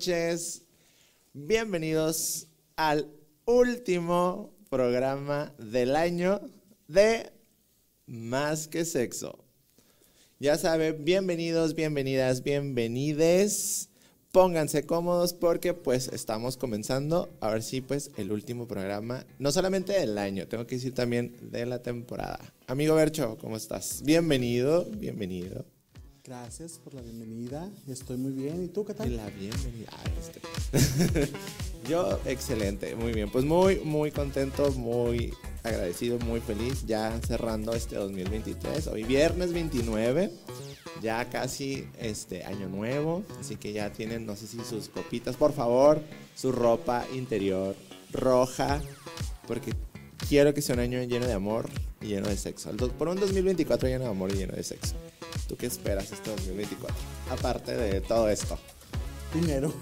Noches. Bienvenidos al último programa del año de Más que Sexo. Ya saben, bienvenidos, bienvenidas, bienvenides. Pónganse cómodos porque pues estamos comenzando, a ver si pues el último programa, no solamente del año, tengo que decir también de la temporada. Amigo Bercho, ¿cómo estás? Bienvenido, bienvenido. Gracias por la bienvenida. Estoy muy bien. ¿Y tú qué tal? la bienvenida. Este. Yo, excelente, muy bien. Pues muy, muy contento, muy agradecido, muy feliz. Ya cerrando este 2023. Hoy viernes 29. Ya casi este año nuevo. Así que ya tienen, no sé si sus copitas, por favor, su ropa interior roja. Porque quiero que sea un año lleno de amor y lleno de sexo. Por un 2024 lleno de amor y lleno de sexo. ¿Tú qué esperas este 2024? Aparte de todo esto. Dinero.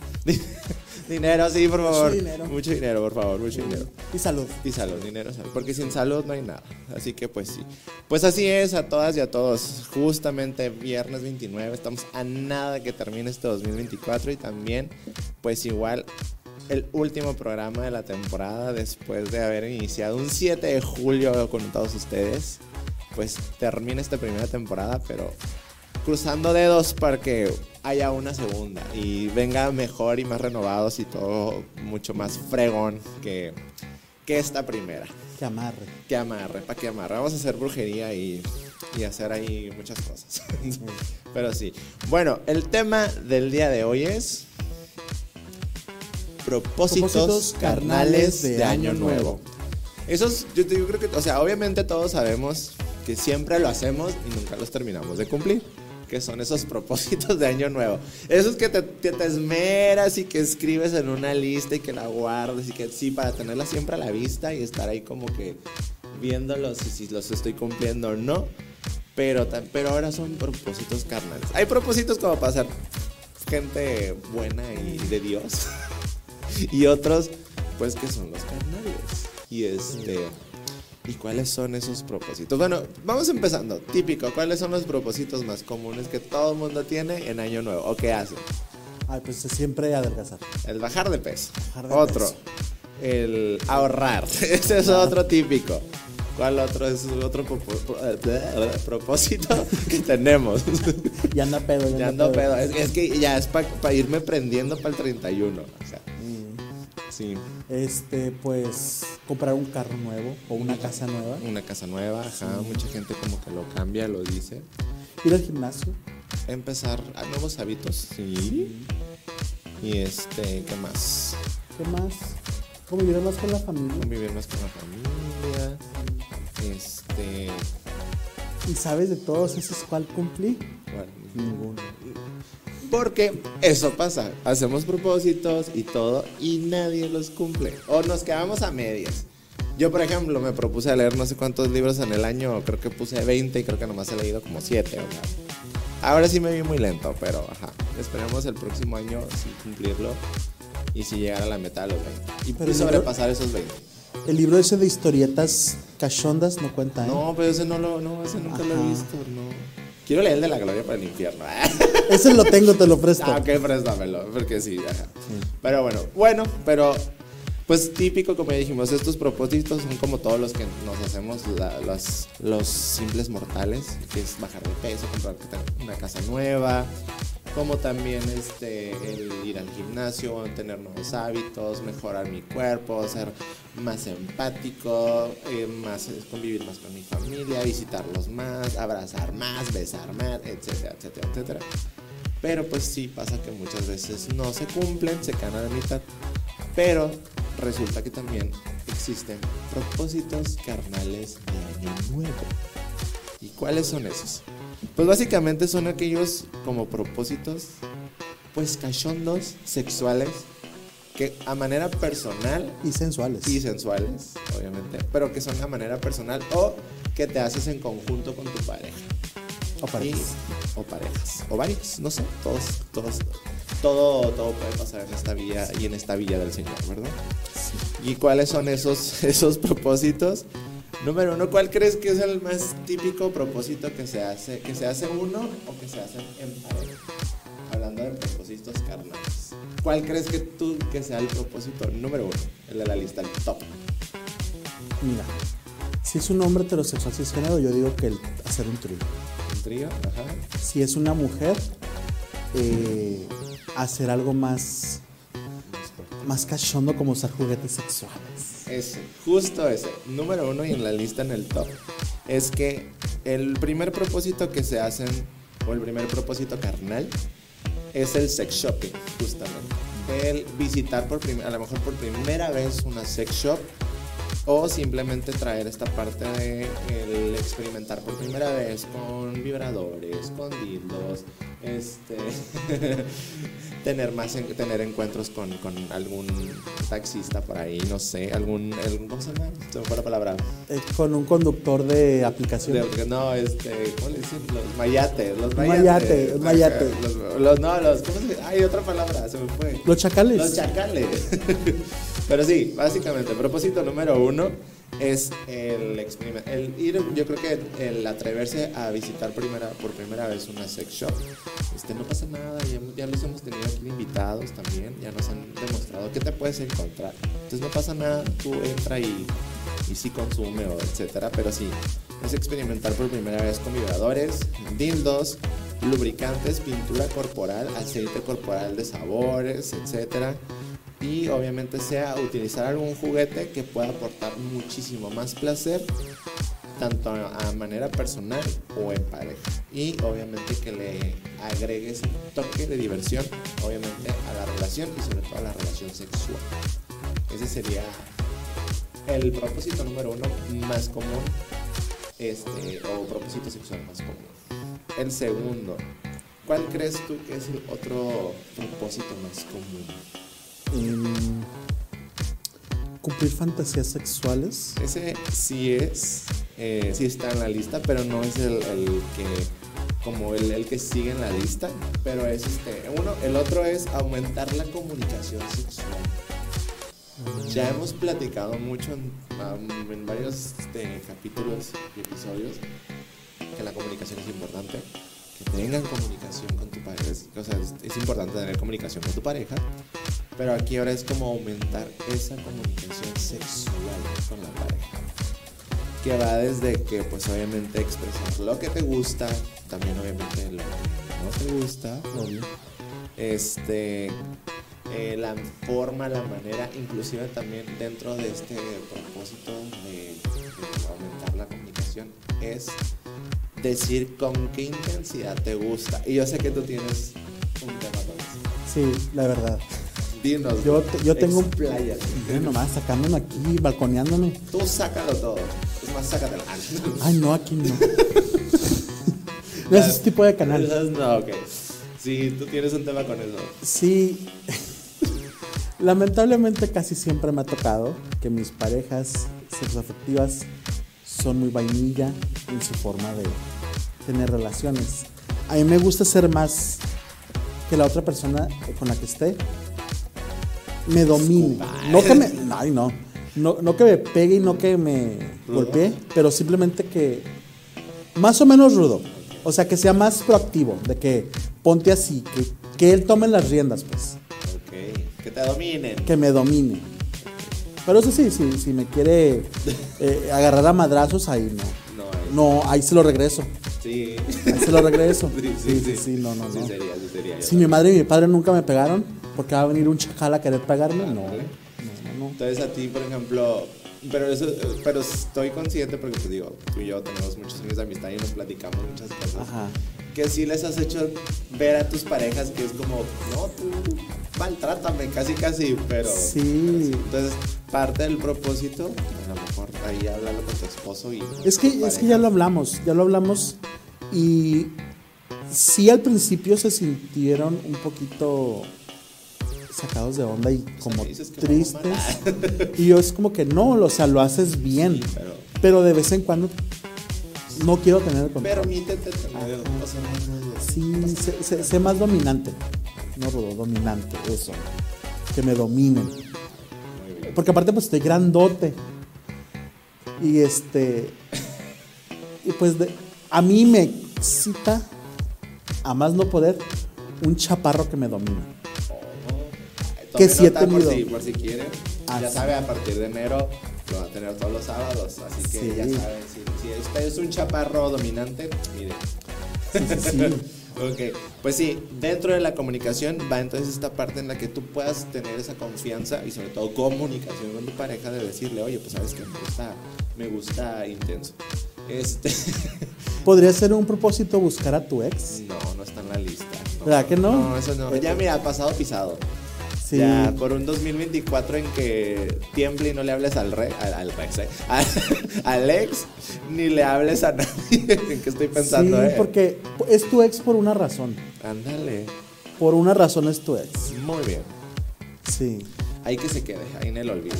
Dinero, sí, por Mucho favor. dinero. Mucho dinero, por favor, mucho dinero. Y salud. Y salud, dinero, salud. Porque sin salud no hay nada. Así que pues sí. Pues así es a todas y a todos. Justamente viernes 29. Estamos a nada que termine este 2024. Y también, pues igual, el último programa de la temporada. Después de haber iniciado un 7 de julio con todos ustedes. Pues termina esta primera temporada, pero cruzando dedos para que haya una segunda y venga mejor y más renovados y todo mucho más fregón que, que esta primera. Que amarre. Que amarre, para que amarre. Vamos a hacer brujería y, y hacer ahí muchas cosas. Pero sí. Bueno, el tema del día de hoy es propósitos, Propósitos carnales de, año nuevo. Esos, yo, yo creo que, o sea, obviamente todos sabemos que siempre lo hacemos y nunca los terminamos de cumplir. Que son esos propósitos de año nuevo. Esos que te, te esmeras y que escribes en una lista y que la guardas y que sí, para tenerla siempre a la vista y estar ahí como que viéndolos y si los estoy cumpliendo o no. Pero, pero ahora son propósitos carnales. Hay propósitos como para ser gente buena y de Dios. y otros, pues que son los carnales. Y este. ¿Y cuáles son esos propósitos? Bueno, vamos empezando. Típico, ¿cuáles son los propósitos más comunes que todo el mundo tiene en Año Nuevo? ¿O qué hacen? Ay, pues siempre adelgazar. El bajar de peso. Bajar de otro. peso. El ahorrar. Ese es otro típico. ¿Cuál otro es otro propósito que tenemos? Y anda pedo. ya ando pedo. Es, es que ya es para irme prendiendo para el 31. O sea, Mm. Sí. Este, pues, comprar un carro nuevo o una casa nueva. Una casa nueva, ajá. Mucha gente como que lo cambia, lo dice. Ir al gimnasio. Empezar a nuevos hábitos, sí. Y este, ¿qué más? ¿Qué más? Convivir más con la familia. Convivir más con la familia. Este. ¿Y sabes de todos esos cuál cumplí? bueno, Ninguno. Porque eso pasa. Hacemos propósitos y todo y nadie los cumple. O nos quedamos a medias. Yo, por ejemplo, me propuse leer no sé cuántos libros en el año. Creo que puse 20 y creo que nomás he leído como 7. O sea, ahora sí me vi muy lento, pero ajá. Esperemos el próximo año sí cumplirlo y si llegar a la meta de los 20. Y, Pero sobrepasar esos 20. El libro ese de historietas cachondas no cuenta, ¿eh? No, pero ese no lo, no, ese nunca lo he Ajá. visto, no. Quiero leer el de la gloria para el infierno. Ese lo tengo, te lo presto. Ah, ok, préstamelo, porque sí, ajá. Pero bueno, bueno, pero Pues típico, como ya dijimos, estos propósitos son como todos los que nos hacemos la- los, los simples mortales, que es bajar de peso, comprar una casa nueva, como también este, el ir al gimnasio, tener nuevos hábitos, mejorar mi cuerpo, ser más empático, eh, más, convivir más con mi familia, visitarlos más, abrazar más, besar más, etcétera, etcétera, etcétera. Pero pues sí pasa que muchas veces no se cumplen, se quedan a la mitad. Pero resulta que también existen propósitos carnales de año nuevo. ¿Y cuáles son esos? Pues básicamente son aquellos como propósitos, pues cachondos, sexuales, que a manera personal Y sensuales. y sensuales, obviamente, pero que son a manera personal o que te haces en conjunto con tu pareja. o parejas. Y- o parejas. O varios, no sé. Todos, todos, todo, todo puede pasar en esta villa y en esta villa del Señor, ¿verdad? ¿Y cuáles son esos, esos propósitos? Número uno, ¿cuál crees que es el más típico propósito que se hace, que se hace uno o que se hace en pareja? Hablando de propósitos carnales. ¿Cuál crees que tú que sea el propósito número uno? El de la lista, el top. Mira, si es un hombre heterosexual cisgénero, yo digo que el hacer un trío. Un trío, ajá. Si es una mujer, eh, hacer algo más, más cachondo como usar juguetes sexuales. Ese, justo ese, número uno y en la lista en el top, es que el primer propósito que se hacen, o el primer propósito carnal, es el sex shopping, justamente. El visitar por a lo mejor por primera vez una sex shop o simplemente traer esta parte de el experimentar por primera vez con vibradores, con dildos, este tener más en- tener encuentros con, con algún taxista por ahí, no sé, algún, algún ¿cómo se llama? Se me fue la palabra. Eh, con un conductor de aplicación. No, este, ¿cómo le dicen? Los mayates, los Mayate, mayates. mayate. Ajá, Los, los- no, los, ¿cómo se Hay otra palabra, se me fue. Los chacales. Los chacales. Pero sí, básicamente, propósito número uno es el el ir, yo creo que el atreverse a visitar primera, por primera vez una sex shop. Este, no pasa nada, ya, ya los hemos tenido aquí invitados también, ya nos han demostrado que te puedes encontrar. Entonces no pasa nada, tú entra y, y sí consume o etcétera, pero sí, es experimentar por primera vez con vibradores, dildos, lubricantes, pintura corporal, aceite corporal de sabores, etcétera. Y obviamente sea utilizar algún juguete que pueda aportar muchísimo más placer, tanto a manera personal o en pareja. Y obviamente que le agregues un toque de diversión, obviamente a la relación y sobre todo a la relación sexual. Ese sería el propósito número uno más común, este, o propósito sexual más común. El segundo, ¿cuál crees tú que es el otro propósito más común? Em, cumplir fantasías sexuales. Ese sí es, eh, sí está en la lista, pero no es el, el que, como el, el que sigue en la lista, pero es este, uno, el otro es aumentar la comunicación sexual. Ya hemos platicado mucho en, varios este, capítulos y episodios que la comunicación es importante, que tengan comunicación con tu pareja, o sea, es, es importante tener comunicación con tu pareja, pero aquí ahora es como aumentar esa comunicación sexual con la pareja. Que va desde que pues obviamente expresar lo que te gusta, también obviamente lo que no te gusta, Obvio. este eh, la forma, la manera, inclusive también dentro de este propósito de, de aumentar la comunicación es decir con qué intensidad te gusta. Y yo sé que tú tienes un tema con eso. Sí, la verdad. Yo, te- yo tengo. Mira nomás, sacándome aquí, balconeándome. Tú sácalo todo. Es más, sácatelo. Ay, no, aquí no. No es ese tipo de canal. No, ok. Sí, tú tienes un tema con eso. Sí. Lamentablemente casi siempre me ha tocado que mis parejas sexoafectivas son muy vainilla en su forma de tener relaciones. A mí me gusta ser más que la otra persona con la que esté me domine. No que me, ay no, no, no que me pegue y no que me golpee, pero simplemente que más o menos rudo. O sea, que sea más proactivo, de que ponte así, que, que él tome las riendas, pues, Ok. Que te dominen. que me domine. Pero eso sí, sí, si me quiere eh, agarrar a madrazos, ahí no. No, ahí- No, ahí se lo regreso. Sí. Ahí se lo regreso. Sí, Sí, sí, sí, no, no, Sí no. sería, sí sería. Si mi madre y mi padre nunca me pegaron, porque va a venir un chacal a querer pegarme, no. No, no, no. Entonces a ti, por ejemplo, pero eso, pero estoy consciente porque pues digo, tú y yo tenemos muchos años de amistad y nos platicamos muchas cosas. Ajá. Que sí les has hecho ver a tus parejas que es como, no, tú maltrátame, casi casi, pero... Sí. Entonces, parte del propósito, a lo mejor ahí háblalo con tu esposo y... Es que, es que ya lo hablamos, ya lo hablamos y sí al principio se sintieron un poquito sacados de onda y como que tristes. Y yo es como que no, o sea, lo haces bien, pero- pero de vez en cuando no quiero tener el control. Permítete tener, no. Sí, sé, sé- sé más dominante. No rudo, dominante, eso. Que me dominen. Porque aparte pues estoy grandote. Y este... Y pues de- a mí me excita, a más no poder, un chaparro que me domina. Que sí he por si, por si quieren. Ah, ya sí. sabe, a partir de enero lo va a tener todos los sábados. Así que Sí. ya saben, si, si usted es un chaparro dominante, mire. Sí, sí, sí. Ok, pues sí, dentro de la comunicación va entonces esta parte en la que tú puedas tener esa confianza y sobre todo comunicación con tu pareja de decirle, oye, pues sabes que me gusta, me gusta intenso. Este, ¿Podría ser un propósito buscar a tu ex? no, no está en la lista. no. ¿Verdad que no? No, eso no. Ya mira, pasado pisado. Sí. Ya, por un 2024 en que tiemble y no le hables al rey, al, al Rex, ¿eh? Al, al ex, ni le hables a nadie. ¿En qué estoy pensando, sí, eh? porque es tu ex por una razón. Ándale. Por una razón es tu ex. Muy bien. Sí. Ahí que se quede, ahí en el olvido.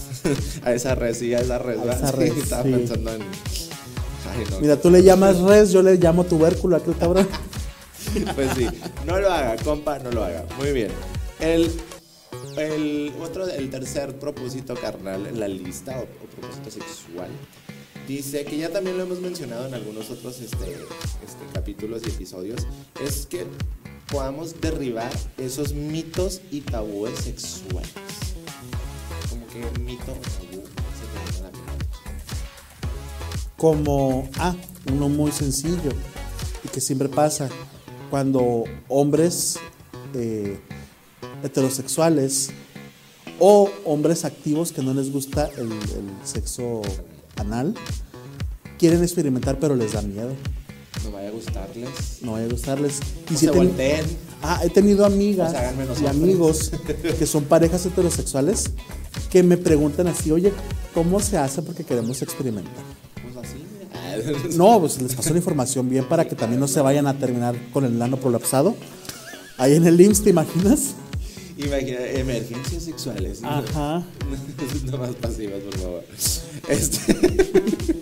a esa red, sí, a esa red. A esa Sí, red, estaba sí. pensando en. Ay, no. Mira, tú le llamas res, yo le llamo tubérculo a aquel cabrón. Pues sí, no lo haga, compa, no lo haga. Muy bien. El, otro, el tercer propósito carnal en la lista o, propósito sexual dice que ya también lo hemos mencionado en algunos otros este, este, capítulos y episodios, es que podamos derribar esos mitos y tabúes sexuales. Como que mito tabú se te la como, ah, uno muy sencillo y que siempre pasa cuando hombres eh, heterosexuales o hombres activos que no les gusta el, el sexo anal quieren experimentar pero les da miedo, No vaya a gustarles. no vaya a gustarles. Y sí se volteen. Ah, he tenido amigas O sea, y amigos que son parejas heterosexuales que me preguntan así, oye, ¿cómo se hace? Porque queremos experimentar. Pues así. No, pues les pasó la información bien para que también no se vayan a terminar con el nano prolapsado. Ahí en el IMSS, ¿te imaginas? Imagina, emergencias sexuales. Ajá. No más pasivas, por favor. Este.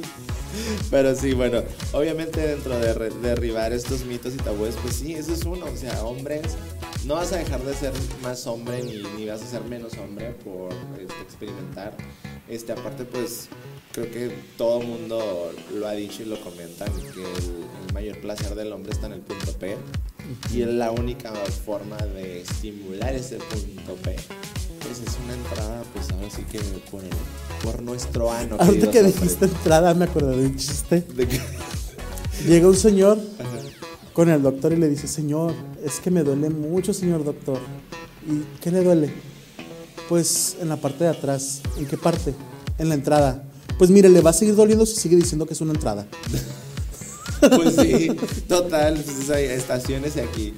Pero sí, bueno, obviamente dentro de derribar estos mitos y tabúes, pues sí, eso es uno. O sea, hombres, no vas a dejar de ser más hombre ni, ni vas a ser menos hombre por este, experimentar. Este, aparte, pues creo que todo el mundo lo ha dicho y lo comentan, que el, el mayor placer del hombre está en el punto P. Y la única forma de estimular ese punto P, pues es una entrada, pues ahora sí que por, nuestro ano. Ahorita que dijiste entrada, me acordé de un chiste. De que- Llega un señor con el doctor y le dice, señor, es que me duele mucho, señor doctor. ¿Y qué le duele? Pues en la parte de atrás. ¿En qué parte? En la entrada. Pues mire, le va a seguir doliendo si sigue diciendo que es una entrada. Pues sí, total, pues hay estaciones aquí.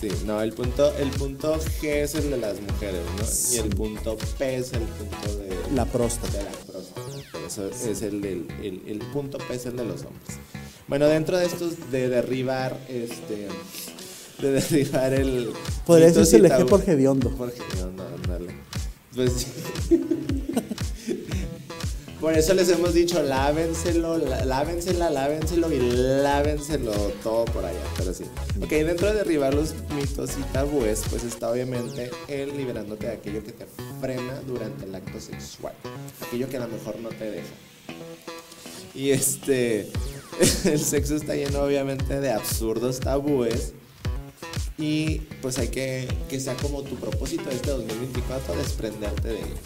Sí, no, el punto, el punto G es el de las mujeres, ¿no? Y el punto P es el punto de La próstata. de la próstata. Eso es el del el, el punto P es el de los hombres. Bueno, dentro de estos de derribar este de derribar el Podría decirse y el eje por hediondo. Por hediondo, ándale. Pues sí. Por eso les hemos dicho, lávenselo, lá- lávensela, lávenselo y lávenselo todo por allá, pero sí. Ok, dentro de derribar los mitos y tabúes, pues está obviamente el liberándote de aquello que te frena durante el acto sexual, aquello que a lo mejor no te deja. Y este, el sexo está lleno obviamente de absurdos tabúes y pues hay que que sea como tu propósito de este 2024 desprenderte de ellos.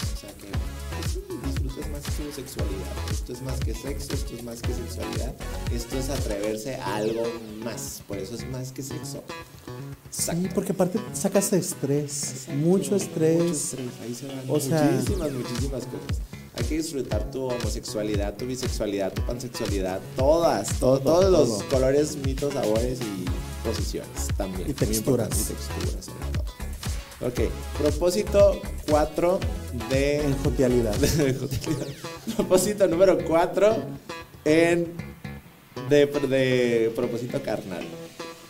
O sea, que más tu sexualidad. Esto es más que sexo, esto es más que sexualidad. Esto es atreverse a algo más. Por eso es más que sexo. Sí, porque aparte sacas estrés, mucho Mucho estrés. estrés. Ahí se van O sea- muchísimas, muchísimas cosas. Hay que disfrutar tu homosexualidad, tu bisexualidad, tu pansexualidad, todas, to- Todo, todos los colores, mitos, sabores y posiciones también. Y texturas. Y texturas. Ok, propósito 4 de En jovialidad. propósito número 4 en de, de propósito carnal.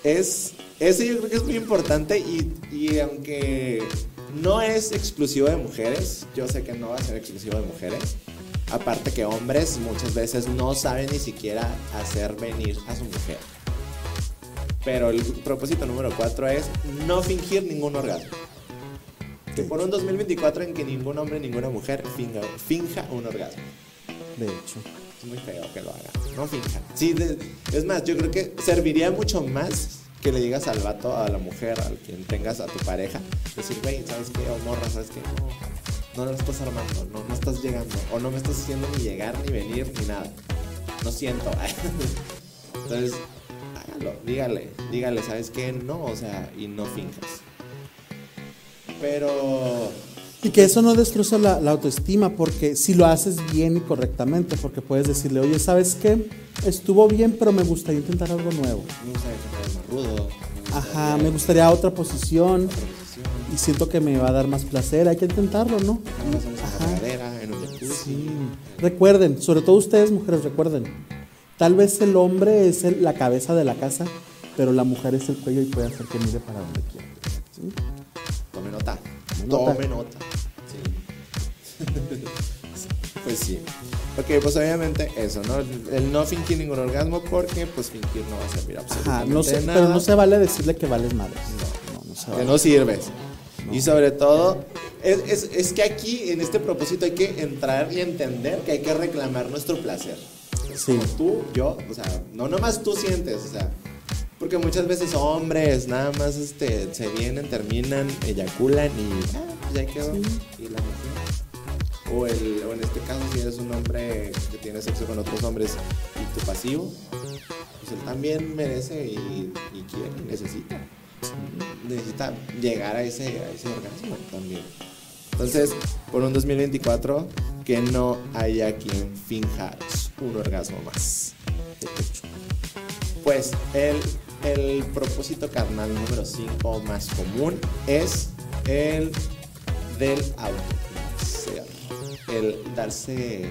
Es ese yo creo que es muy importante y, y aunque no es exclusivo de mujeres, yo sé que no va a ser exclusivo de mujeres. Aparte que hombres muchas veces no saben ni siquiera hacer venir a su mujer. Pero el propósito número 4 es no fingir ningún orgasmo. Que por un 2024 en que ningún hombre, ninguna mujer finga, finja un orgasmo. De hecho. Es muy feo que lo haga. No finjan. Sí, de- es más, yo creo que serviría mucho más que le digas al vato, a la mujer, al quien tengas, a tu pareja, decir, güey, ¿sabes qué? O morra, ¿sabes qué? No, no lo estás armando, no, no estás llegando, o no me estás haciendo ni llegar, ni venir, ni nada. No siento. Entonces, hágalo, dígale, dígale, ¿sabes qué? No, o sea, y no finjas. Pero Y que eso no destroza la, la autoestima, porque si lo haces bien y correctamente, porque puedes decirle, oye, ¿sabes qué? Estuvo bien, pero me gustaría intentar algo nuevo. me más rudo. me Ajá, me gustaría otra posición otra posición. y siento que me va a dar más placer, hay que intentarlo, ¿no? Ajá. en. Sí. Recuerden, sobre todo ustedes mujeres, recuerden, tal vez el hombre es el- la cabeza de la casa, pero la mujer es el cuello y puede hacer que mire para donde quiera. ¿sí? Tome nota. Tome nota. Sí. pues sí. Ok, pues obviamente eso, ¿no? El no fingir ningún orgasmo porque pues fingir no va a servir Ajá, absolutamente no se, nada. pero no se vale decirle que vales madre. No, no, no se Que vale. no sirves. Y sobre todo, es, es- es que aquí en este propósito hay que entrar y entender que hay que reclamar nuestro placer. Sí. Tú, yo, o sea, no nomás tú sientes, o sea, porque muchas veces hombres nada más este, se vienen, terminan, eyaculan y ah, pues ya quedó. Y la mujer. O, el, o en este caso, si eres un hombre que tiene sexo con otros hombres y tu pasivo, pues él también merece y, y quiere, y necesita. Necesita llegar a ese, a ese orgasmo también. Entonces, por un 2024, que no haya quien finja un orgasmo más. Pues el, el propósito carnal número 5 más común es el del autoplacer. El darse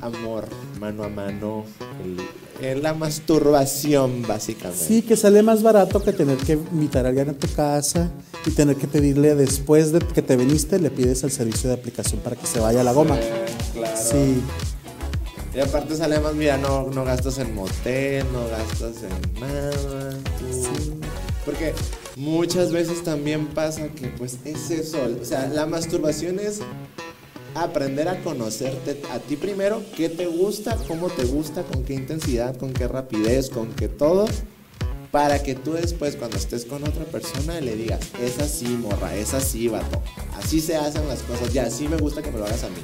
amor mano a mano, el- el- la masturbación básicamente. Sí, que sale más barato que tener que invitar a alguien a tu casa y tener que pedirle después de que te viniste, le pides el servicio de aplicación para que se vaya la goma. Claro. Sí, Y aparte sale más, mira, no, no gastas en motel, no gastas en nada. tú- Porque muchas veces también pasa que pues es eso. O sea, la masturbación es aprender a conocerte a ti primero, qué te gusta, cómo te gusta, con qué intensidad, con qué rapidez, con qué todo. Para que tú después cuando estés con otra persona le digas, es así, morra, es así, vato. Así se hacen las cosas, ya, así me gusta que me lo hagas a mí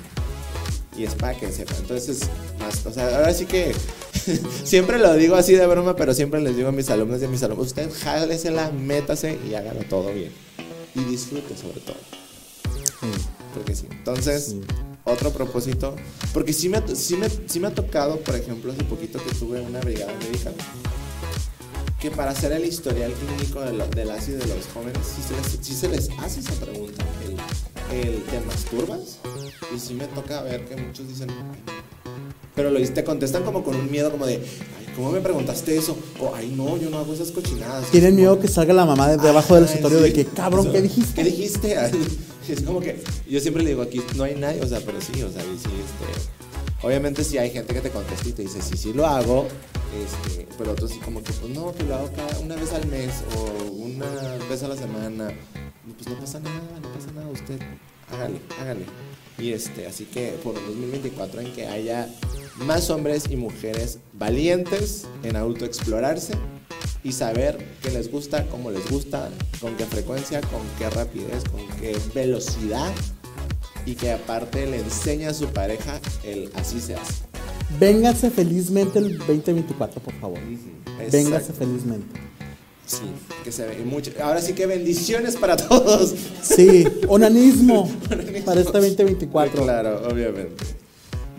y es para que sepa. Entonces, más, o sea, ahora sí que siempre lo digo así de broma, pero siempre les digo a mis alumnos y a mis alumnos, usted jálesela, métase y hágalo todo bien. Y disfrute sobre todo. Porque sí. Entonces, Sí. otro propósito, porque sí me, sí, me, sí me ha tocado, por ejemplo, hace poquito que tuve una brigada médica, que para hacer el historial clínico de lo- del ácido de los jóvenes, sí se les, sí se les hace esa pregunta, el, el ¿te masturbas? Y sí me toca ver que muchos dicen, pero lo te contestan como con un miedo, como de, ay, ¿cómo me preguntaste eso? O, ay, no, yo no hago esas cochinadas. tienen miedo que salga la mamá de debajo del escritorio sí. de que, cabrón, ¿qué dijiste? ¿Qué dijiste? es como que yo siempre le digo aquí no hay nadie, o sea, pero sí, o sea, y sí, este, obviamente sí hay gente que te contesta y te dice sí, sí lo hago, este, pero otros sí como que pues no, que lo hago cada una vez al mes o una vez a la semana, pues no pasa nada, no pasa nada, usted hágale, hágale. Y este, así que por el 2024 en que haya más hombres y mujeres valientes en autoexplorarse y saber qué les gusta, cómo les gusta, con qué frecuencia, con qué rapidez, con qué velocidad y que aparte le enseña a su pareja el así se hace. Véngase felizmente el 2024, por favor. Véngase felizmente. Sí, que se ve mucho. Ahora sí que bendiciones para todos. Sí, onanismo para este 2024. Claro, obviamente.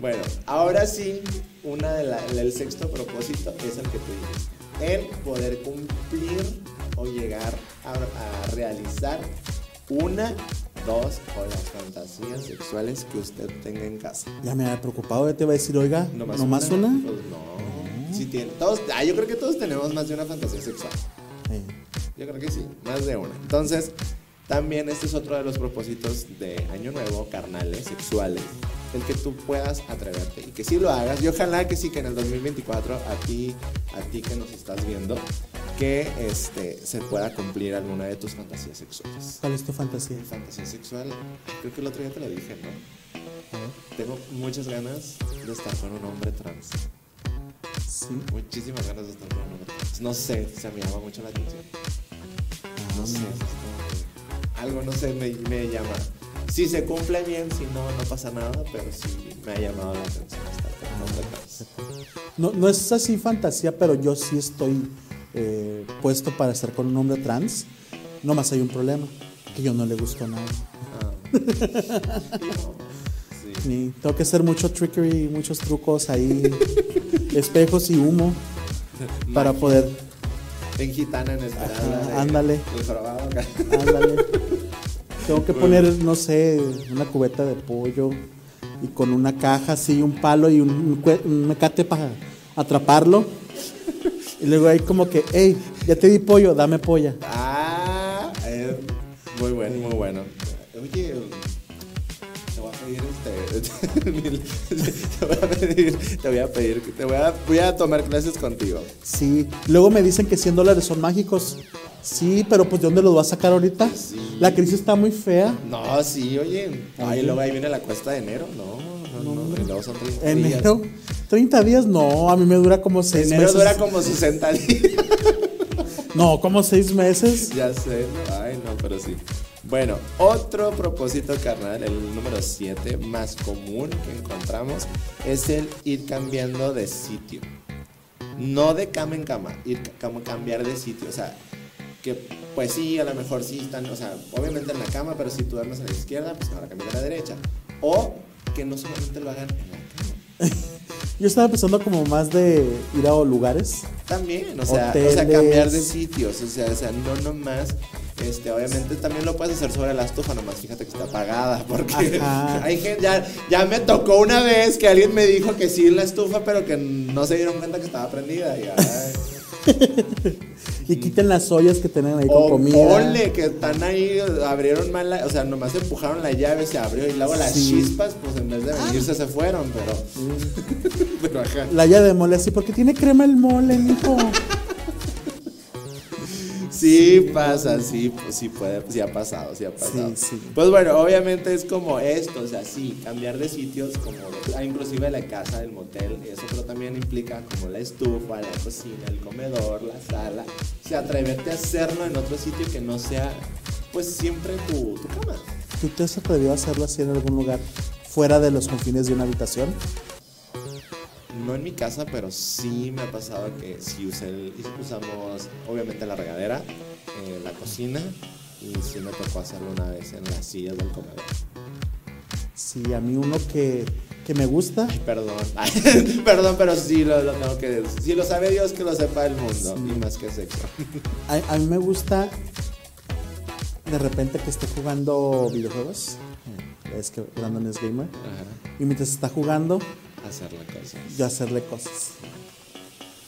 Bueno, ahora sí, una de la- el sexto propósito es el que tú dijiste. El poder cumplir o llegar a, a realizar una, dos o las fantasías sexuales que usted tenga en casa. Ya me había preocupado, ya te iba a decir, oiga, ¿Nomás, ¿nomás una? Pues no. Sí tiene, todos, ah, yo creo que todos tenemos más de una fantasía sexual. Yo creo que sí, más de una. Entonces, también este es otro de los propósitos de Año Nuevo, carnales, sexuales, el que tú puedas atreverte y que sí lo hagas. Y ojalá que sí, que en el 2024, a ti, a ti que nos estás viendo, que este, se pueda cumplir alguna de tus fantasías sexuales. ¿Cuál es tu fantasía? Fantasía sexual, creo que el otro día te lo dije, ¿no? Tengo muchas ganas de estar con un hombre trans. Sí. Muchísimas ganas de estar con un hombre trans. No sé, se me llama mucho la atención. No sé, es algo no sé, me, me llama. Si se cumple bien, si no, no pasa nada, pero sí me ha llamado la atención estar con un hombre trans. No, no es así fantasía, pero yo sí estoy eh, puesto para estar con un hombre trans. Nomás hay un problema, que yo no le gusto nada. Ah. Sí. Tengo que hacer mucho trickery, muchos trucos ahí, espejos y humo para poder, En gitana, en esmeralda. Ajá, de- ándale. ándale. Tengo que poner, no sé, una cubeta de pollo y con una caja así, un palo y un, un mecate para atraparlo. Y luego ahí como que, hey, ya te di pollo, dame polla. Ah, eh, muy bueno, muy bueno. Oye, te voy a pedir, te voy a pedir, te voy a, voy a tomar clases contigo. Sí, luego me dicen que 100 dólares son mágicos. Sí, pero pues ¿de dónde los va a sacar ahorita? Sí. La crisis está muy fea. No, sí, oye. Ay, luego ahí viene la cuesta de enero. No, no, no. luego son 30 Enero, días. 30 días, no, a mí me dura como 6 Enero meses. dura como 60 días. No, como 6 meses. ya sé. ¿no? Ay, no, pero sí. Bueno, otro propósito carnal, el número 7 más común que encontramos, es el ir cambiando de sitio. No de cama en cama, ir como cambiar de sitio. O sea, que pues sí, a lo mejor sí están, o sea, obviamente en la cama, pero si tú duermes a la izquierda, pues ahora cambiar a la derecha. O que no solamente lo hagan en la cama. Yo estaba pensando como más de ir a lugares. También, o sea, o sea, cambiar de sitios, o sea, o sea, no nomás, este, obviamente también lo puedes hacer sobre la estufa, nomás fíjate que está apagada, porque hay gente, ya, ya me tocó una vez que alguien me dijo que sí en la estufa, pero que no se dieron cuenta que estaba prendida, y, quiten las ollas que tienen ahí con o comida. ponle que están ahí, abrieron mal, la- o sea, nomás empujaron la llave, se abrió, y luego las Sí. chispas, pues en vez de venirse se fueron, pero, pero ajá. La olla de mole así, porque tiene crema el mole, mijo. Sí pasa, sí, pues sí puede, sí ha pasado, sí ha pasado. Sí, sí. Pues bueno, obviamente es como esto, o sea, sí, cambiar de sitios, como ah, inclusive la casa, el motel, eso, pero también implica como la estufa, la cocina, el comedor, la sala. O sea, atreverte a hacerlo en otro sitio que no sea, pues siempre tu, tu cama. ¿Tú te has atrevido a hacerlo así en algún lugar fuera de los confines de una habitación? No en mi casa, pero sí me ha pasado que sí usé el- usamos, obviamente, la regadera, eh, la cocina, y sí me tocó hacerlo una vez en las sillas del comedor. Sí, a mí uno que, que me gusta. Perdón, perdón, pero sí lo, lo tengo que decir. Si lo sabe Dios, que lo sepa el mundo, y más que sexo. A, a mí me gusta de repente que esté jugando videojuegos. Es que Brandon es gamer. Ajá, Y mientras está jugando, hacer la cosa. yo hacerle cosas.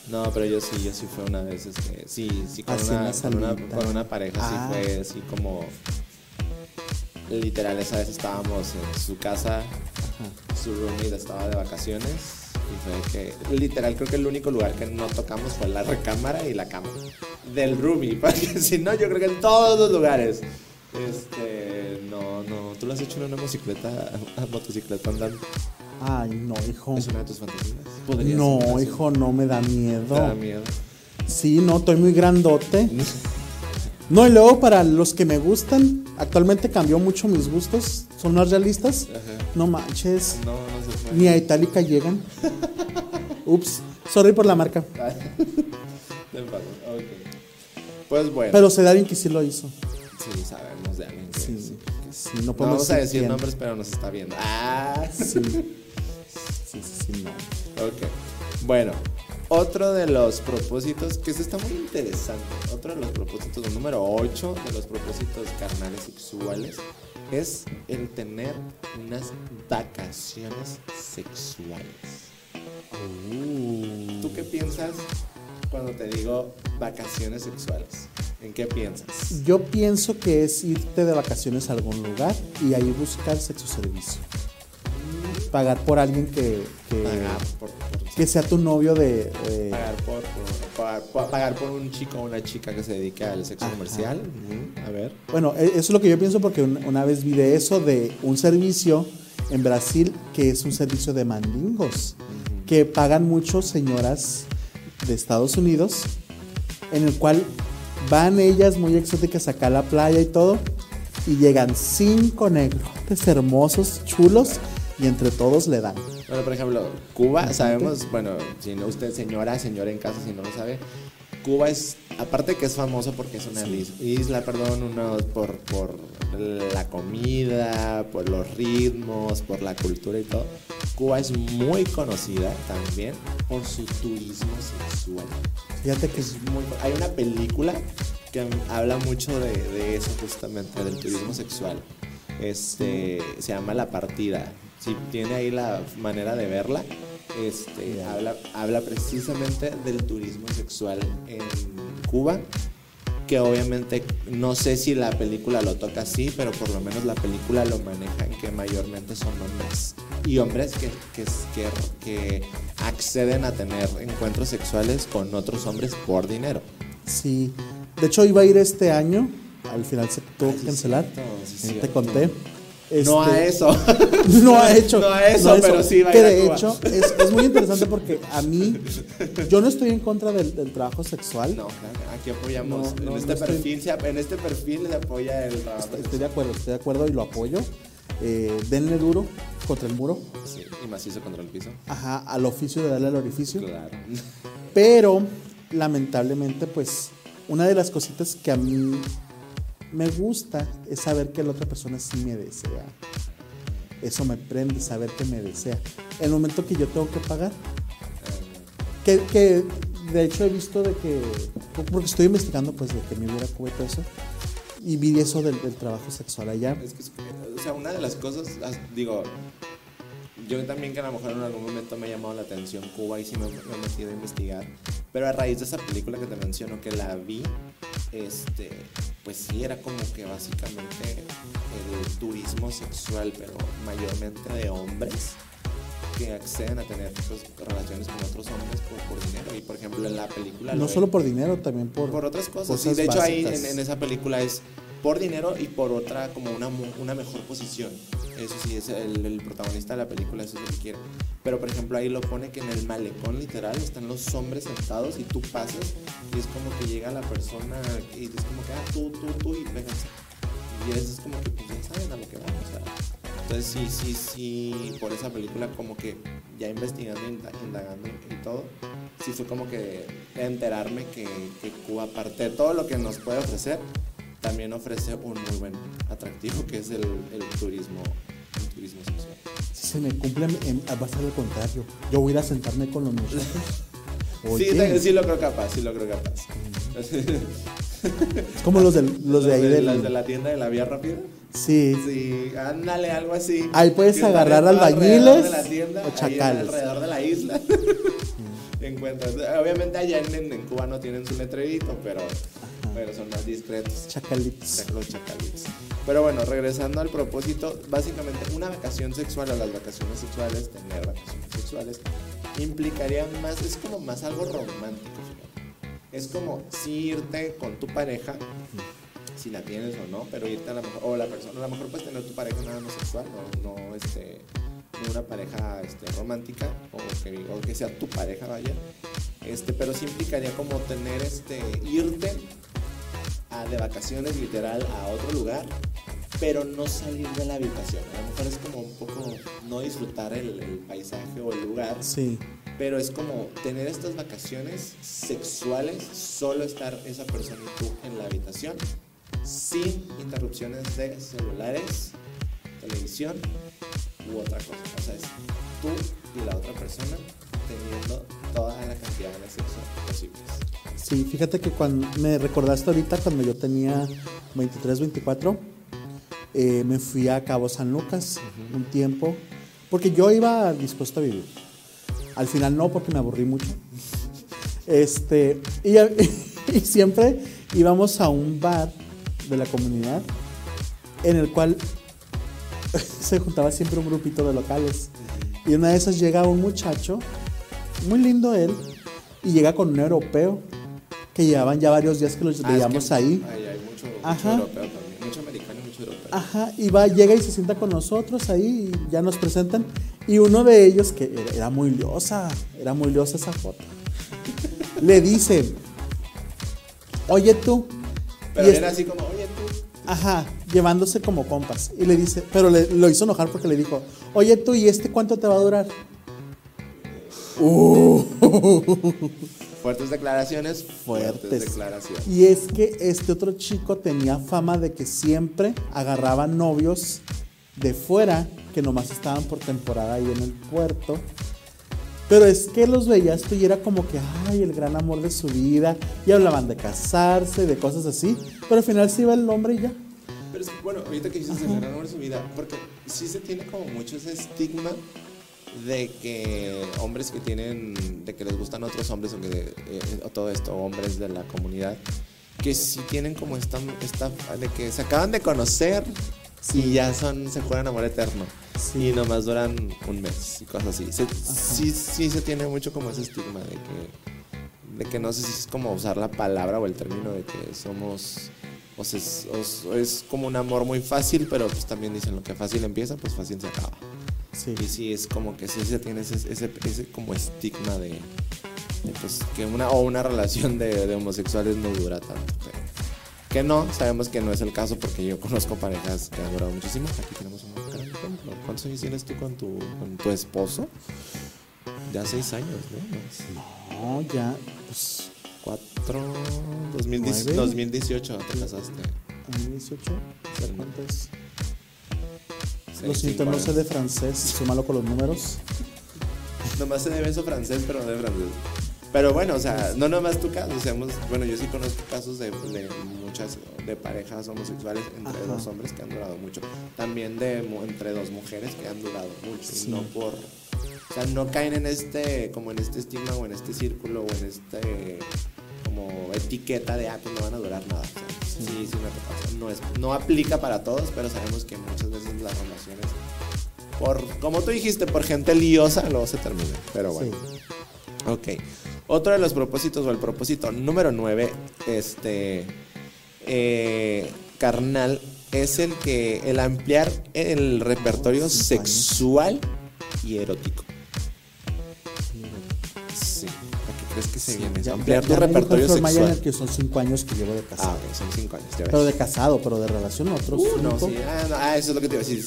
No, pero yo sí, yo sí fue una vez, este, sí, sí, con, Así una, una con, una, con una pareja, Ah. sí fue así como, literal, esa vez estábamos en su casa, su roommate estaba de vacaciones, y fue que, literal, creo que el único lugar que no tocamos fue la recámara y la cama del roomie, porque si no, yo creo que en todos los lugares. Este, no, no, ¿tú lo has hecho en una motocicleta, motocicleta andando? Ay, no, hijo. ¿Es una de tus fantasías? ¿Podría ser No, hijo, no me da ¿Te da miedo. miedo? Sí, no, estoy muy grandote. No, y luego para los que me gustan, actualmente cambió mucho mis gustos. son más realistas, Ajá. no manches, No, no se fue. ni a Itálica llegan. Ups, sorry por la marca. Te pasó, ok. Pues bueno. Pero Sedarin que sí lo hizo. sí, sabemos de alguien que Sí, sí. sí, no No podemos vamos a decir quién. nombres, pero nos está viendo. Ah, Sí. Sí, sí, sí, no. ok. Bueno, otro de los propósitos, que eso está muy interesante, otro de los propósitos, el número 8 de los propósitos carnales sexuales, es el tener unas vacaciones sexuales. Uh. ¿Tú qué piensas cuando te digo vacaciones sexuales? ¿En qué piensas? Yo pienso que es irte de vacaciones a algún lugar y ahí buscar sexo servicio. Pagar por alguien que, que, Pagar por, por- que sea tu novio de... de- pagar por, pagar, por- pagar por un chico o una chica que se dedique al sexo Ajá. comercial. Ujú, A ver. Bueno, e- eso es lo que yo pienso porque un- una vez vi de eso, de un servicio en Brasil que es un servicio de mandingos, que pagan mucho señoras de Estados Unidos, en el cual van ellas muy exóticas acá a la playa y todo, y llegan cinco negrotes hermosos, chulos, y entre todos le dan. Bueno, por ejemplo, Cuba, sabemos, bueno, si no usted, señora, señora en casa, si no lo sabe, Cuba es, aparte que es famoso porque es una isla, perdón, uno por, por la comida, por los ritmos, por la cultura y todo. Cuba es muy conocida también por su turismo sexual. Fíjate que Es muy- hay una película que habla mucho de, de eso justamente, del turismo sexual. Este, se llama La Partida. Si tiene ahí la manera de verla, este, habla, habla precisamente del turismo sexual en Cuba, que obviamente no sé si la película lo toca así, pero por lo menos la película lo maneja en que mayormente son hombres. Y hombres que, que, que, que acceden a tener encuentros sexuales con otros hombres por dinero. sí. De hecho, iba a ir este año, al final se tuvo Ah, que cancelar. cierto, sí, te cierto. conté. No a Este, eso. no ha hecho. No a eso, pero sí va a Que a de Cuba. hecho es, es muy interesante porque a mí, yo no estoy en contra del, del trabajo sexual. No, claro, aquí apoyamos. No, no, en, este no estoy- perfil, en este perfil se apoya el trabajo. Estoy, estoy de acuerdo, estoy de acuerdo y lo apoyo. Eh, denle duro contra el muro. Sí, y macizo contra el piso. Ajá, al oficio de darle al orificio. Claro. Pero, lamentablemente, pues, una de las cositas que a mí me gusta saber que la otra persona sí me desea. Eso me prende, saber que me desea. El momento que yo tengo que pagar, que, de hecho he visto de que, porque estoy investigando pues de que me hubiera todo eso, y vi eso del, trabajo sexual allá. Es que, o sea, una de las cosas, as- digo, yo también que a lo mejor en algún momento me ha llamado la atención Cuba y sí me he metido a investigar, pero a raíz de esa película que te menciono que la vi, este, pues sí era como que básicamente el turismo sexual, pero mayormente de hombres que acceden a tener pues, relaciones con otros hombres por, por dinero y por ejemplo en la película No lo solo por dinero, también por, por otras cosas. de hecho, ahí en, en esa película es por dinero y por otra, como una, una mejor posición. Eso sí, es el, el protagonista de la película, eso es lo que quiere. Pero, por ejemplo, ahí lo pone que en el malecón literal están los hombres sentados y tú pasas y es como que llega la persona y es como que, ah, tú, tú, tú y vénganse. Y eso es como que, pues ya saben a lo que van, o. Entonces, sí, sí, sí, por esa película, como que ya investigando, inda- indagando y todo, sí fue como que enterarme que, que Cuba, aparte de todo lo que nos puede ofrecer, también ofrece un muy buen atractivo que es el, el turismo, el turismo sexual. Si se me cumple, em, va a ser lo contrario. Yo voy a ir a sentarme con los muchachos. Sí, sí lo creo capaz, sí lo creo capaz. Es como los, del, los de ahí de, del... las de la tienda de la vía rápida. Sí, Sí, ándale, algo así. Ahí puedes agarrar albañiles alrededor de la tienda, o chacales. alrededor de la isla. Encuentras. Obviamente allá en, en Cuba no tienen su letrerito, pero, pero son más discretos. chacalitos. Los chacalitos. Pero bueno, regresando al propósito, básicamente una vacación sexual o las vacaciones sexuales, tener vacaciones sexuales, implicaría más, es como más algo romántico. Es como si irte con tu pareja, si la tienes o no, pero irte a la mejor, o la persona, a lo mejor puedes tener tu pareja nada más sexual, no, no, este, no una pareja este, romántica, o que, o que sea tu pareja, vaya. Este, pero sí implicaría como tener, este, irte a- de vacaciones literal a otro lugar pero no salir de la habitación. A lo mejor es como un poco no disfrutar el, el paisaje o el lugar, Sí. pero es como tener estas vacaciones sexuales, solo estar esa persona y tú en la habitación, sin interrupciones de celulares, televisión u otra cosa. O sea, es tú y la otra persona teniendo toda la cantidad de sexo posibles. Sí, fíjate que cuando me recordaste ahorita cuando yo tenía 23, 24, eh, me fui a Cabo San Lucas un tiempo, porque yo iba dispuesto a vivir. Al final no, porque me aburrí mucho. Este, y, y siempre íbamos a un bar de la comunidad en el cual se juntaba siempre un grupito de locales. Y una de esas llega un muchacho, muy lindo él, y llega con un europeo que llevaban ya varios días que los Ah, es veíamos que ahí. Ahí hay mucho, mucho Ajá. europeo también, mucho americano y mucho europeo. Ajá, y va, llega y se sienta con nosotros ahí y ya nos presentan. Y uno de ellos, que era, muy liosa, era muy liosa esa foto, le dice, oye tú, Pero y era así como, oye tú, ajá, llevándose como compas. Y le dice, pero le- lo hizo enojar porque le dijo, oye tú, ¿y este cuánto te va a durar? fuertes declaraciones, fuertes, Fuertes. declaraciones. Y es que este otro chico tenía fama de que siempre agarraba novios de fuera que nomás estaban por temporada ahí en el puerto. Pero es que los veías tú y era como que, ay, el gran amor de su vida. Y hablaban de casarse, de cosas así. Pero al final se iba el hombre y ya. Pero es que, bueno, ahorita que dices el gran amor de su vida, porque sí se tiene como mucho ese estigma de que hombres que tienen, de que les gustan otros hombres o que eh, o todo esto, hombres de la comunidad, que sí tienen como esta, esta de que se acaban de conocer y ya son, se juegan amor eterno. Sí. Y nomás duran un mes y cosas así. Se- sí, sí se tiene mucho como ese estigma de que, de que no sé si es como usar la palabra o el término de que somos, o sea, es- o es como un amor muy fácil, pero pues también dicen lo que fácil empieza, pues fácil se acaba. Sí. Y sí, es como que sí se tiene ese, ese, ese como estigma de, de, pues, que una, o una relación de, de homosexuales no dura tanto. pero que no, sabemos que no es el caso porque yo conozco parejas que han durado muchísimo. Aquí tenemos un gran ejemplo. ¿Cuántos años tienes tú con tu, con tu esposo? Ya seis años, ¿no? No, ya, pues, Cuatro, 2010 Nueve. 2018 te casaste. a mí 18. ¿Cuánto es? Lo siento, no sé de francés, soy malo con los números. Nomás sé de beso francés, pero no de francés. Pero bueno, o sea, no nomás tu caso. o sea, hemos- bueno, yo sí conozco casos de, de muchas, de parejas homosexuales entre Ajá. dos hombres que han durado mucho. También de entre dos mujeres que han durado mucho. Sí. no por. O sea, no caen en este, como en este estigma o en este círculo o en este como etiqueta de ah, pues no van a durar nada. O sea, sí, sí, me sea, no, es, no aplica para todos, pero sabemos que muchas veces las relaciones, por, como tú dijiste, por gente liosa, luego se terminan. Pero bueno. Sí. Ok. Otro de los propósitos o el propósito número 9, este, eh, carnal, es el que el ampliar el repertorio sexual y erótico. Crees que se? Ya- ampliar tu repertorio sexual. que son 5 años que llevo de casado. Ah, ok, son cinco años. ya ves. Pero de casado, pero de relación otros. Uh, no, cinco. sí, ah, no, ah, eso es lo que te iba a decir.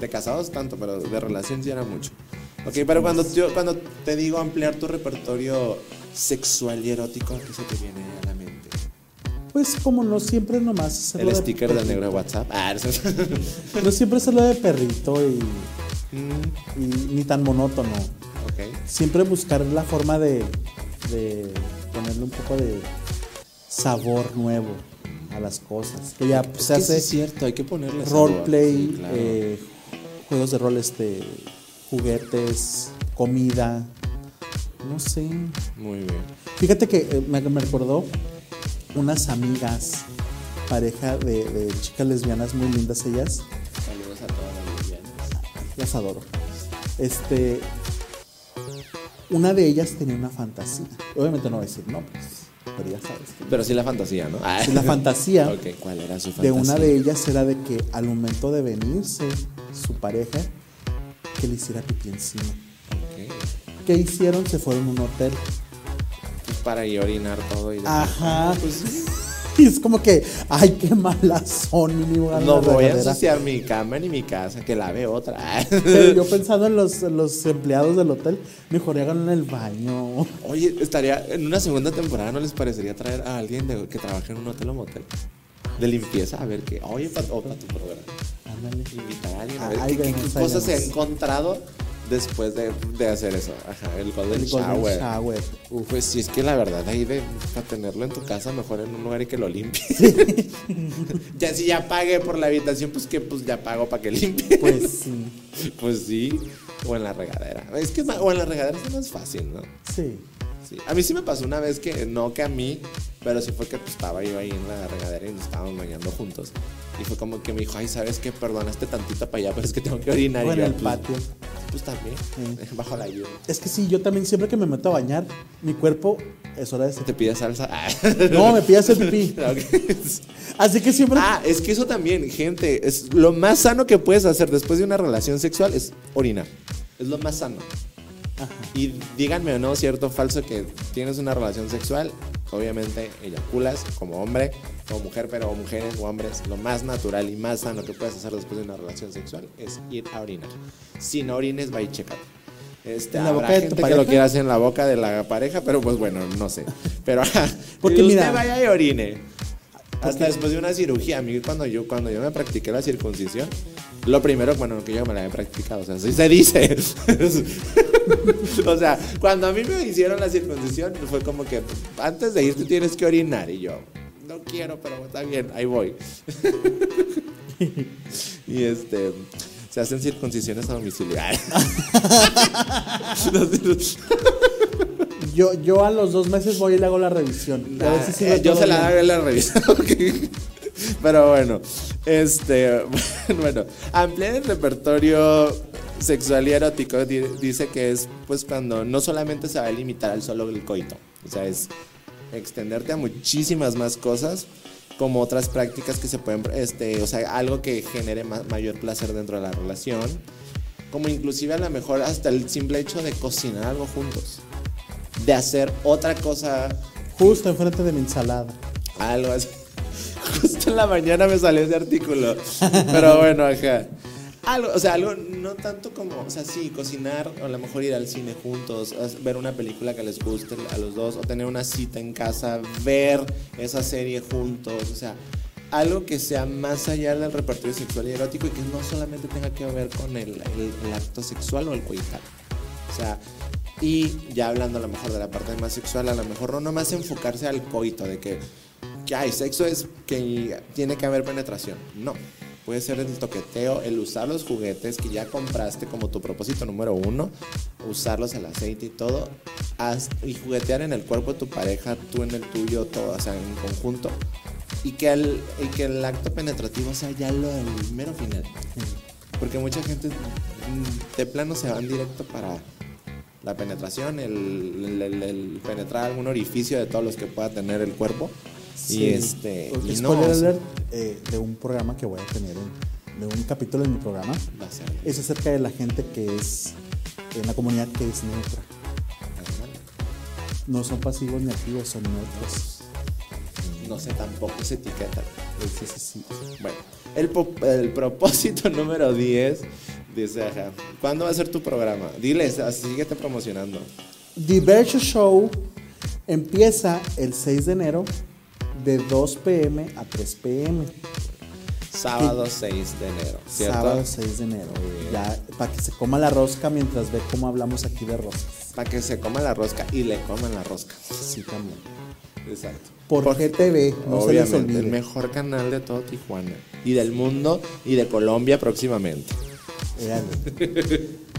De casados tanto, pero de relación sí era mucho. Ok, pero cuando, yo, cuando te digo ampliar tu repertorio sexual y erótico, ¿qué se te viene a la mente? Pues como no siempre nomás El sticker del negro de WhatsApp. Ah, eso es- No siempre hacerlo de perrito y, Mm, y ni tan monótono. ok. Siempre buscar la forma de, de ponerle un poco de sabor nuevo a las cosas. Que ya pues, Es se que sí hace es cierto, hay que ponerle sabor. roleplay, Sí, claro. eh, juegos de rol, este, juguetes, comida. No sé. Muy bien. Fíjate que eh, me, me recordó unas amigas, pareja de, de chicas lesbianas muy lindas ellas. Saludos a todas las lesbianas. Las adoro. Este. Una de ellas tenía una fantasía. Obviamente no voy a decir nombres, pero ya sabes. que- Pero sí la fantasía, ¿no? Ah. Sí, la fantasía ok, ¿cuál era su fantasía? de una de ellas era de que al momento de venirse su pareja, que le hiciera pipí encima. Ok. ¿Qué hicieron? Se fueron a un hotel. Para ir a orinar todo y... Ajá. Pues sí. Y es como que, ay, qué malas son. hagan No voy a ensuciar mi cama ni mi casa, que lave otra. Pero yo pensando en los, los empleados del hotel, mejor hagan en el baño. Oye, estaría en una segunda temporada, ¿no les parecería traer a alguien de- que trabaje en un hotel o motel? De limpieza, a ver qué. Oye, para tu programa. Ándale. Invitar a alguien a ver qué, qué cosas se ha encontrado después de, de hacer eso. Ajá, el Golden, El Golden Shower. Shower. Uf. Pues sí, es que la verdad, ahí de, para tenerlo en tu casa, mejor en un lugar y que lo limpie. ya si ya pagué por la habitación, pues que pues ya pago para que limpie. Pues sí. Pues sí, o en la regadera. Es que o en la regadera es más fácil, ¿no? Sí. Sí. A mí sí me pasó una vez que, no que a mí, pero sí fue que pues, estaba yo ahí en la regadera y nos estábamos bañando juntos. Y fue como que me dijo, ay, ¿sabes qué? Perdonaste tantito para allá, pero es que tengo que orinar. Y en yo, el pues, patio. Pues también, bajo la lluvia. Es que sí, yo también siempre que me meto a bañar, mi cuerpo es hora de ¿Te hacer. pide salsa? Ah. No, me pide hacer pipí. Así que siempre. Ah, es que eso también, gente, es lo más sano que puedes hacer después de una relación sexual es orinar. Es lo más sano. Y díganme o no, cierto o falso, que tienes una relación sexual, obviamente eyaculas como hombre, como mujer, pero mujeres o hombres, lo más natural y más sano que puedes hacer después de una relación sexual es ir a orinar. Si no orines, va y chécate. Este, ¿En la boca de tu gente que lo quiera hacer en la boca de la pareja, pero pues bueno, no sé. Pero ajá, Porque usted mira- vaya y orine. Hasta después de una cirugía, a mí cuando yo, cuando yo me practiqué la circuncisión, lo primero, bueno, que yo me la he practicado, o sea, así se dice. o sea, cuando a mí me hicieron la circuncisión, fue como que antes de irte tienes que orinar. Y yo, no quiero, pero está bien, ahí voy. y este, se hacen circuncisiones a domicilio. Yo, yo a los dos meses voy y le hago la revisión. A ver si sigue Eh, yo se la hago la revista. ok. Pero bueno, este, bueno, ampliar el repertorio sexual y erótico di- dice que es pues cuando no solamente se va a limitar al solo el coito, o sea, es extenderte a muchísimas más cosas como otras prácticas que se pueden, este, o sea, algo que genere ma- mayor placer dentro de la relación, como inclusive a lo mejor hasta el simple hecho de cocinar algo juntos, de hacer otra cosa Justo enfrente de mi ensalada. algo así. Justo en la mañana me salió ese artículo. Pero bueno, ajá. Algo, o sea, algo no tanto como, o sea, sí, cocinar, o a lo mejor ir al cine juntos, ver una película que les guste a los dos, o tener una cita en casa, ver esa serie juntos, o sea, algo que sea más allá del repertorio sexual y erótico y que no solamente tenga que ver con el, el- el acto sexual o el coital. O sea, y ya hablando a lo mejor de la parte más sexual, a lo mejor no nomás enfocarse al coito, de que, que hay sexo es que tiene que haber penetración. No. Puede ser el toqueteo, el usar los juguetes que ya compraste como tu propósito número uno, usarlos el aceite y todo, y juguetear en el cuerpo de tu pareja, tú en el tuyo, todo, o sea, en conjunto, y que el, y que el acto penetrativo sea ya lo el mero final. Porque mucha gente mm, de plano se van directo para la penetración, el, el- el- el penetrar algún orificio de todos los que pueda tener el cuerpo. Sí. Y este. Porque Y no, spoiler alert, eh, de un programa que voy a tener, en- de un capítulo en mi programa, va a ser. es acerca de la gente que es, en la comunidad que es neutra. No son pasivos ni activos, son neutros. No sé tampoco se etiqueta. Sí, sí, sí. Bueno, el, el propósito número 10 dice: ajá, ¿Cuándo va a ser tu programa? Diles, así síguete promocionando. Diverso Show empieza el 6 de enero de 2 pm a 3 pm. Sábado 6 de enero, ¿cierto? Sábado 6 de enero. Ya, para que se coma la rosca mientras ve cómo hablamos aquí de roscas. Para que se coma la rosca y le coman la rosca. Sí, también. Exacto. Por GTV, no se les Obviamente, olvide. el mejor canal de todo Tijuana. Y del mundo y de Colombia próximamente.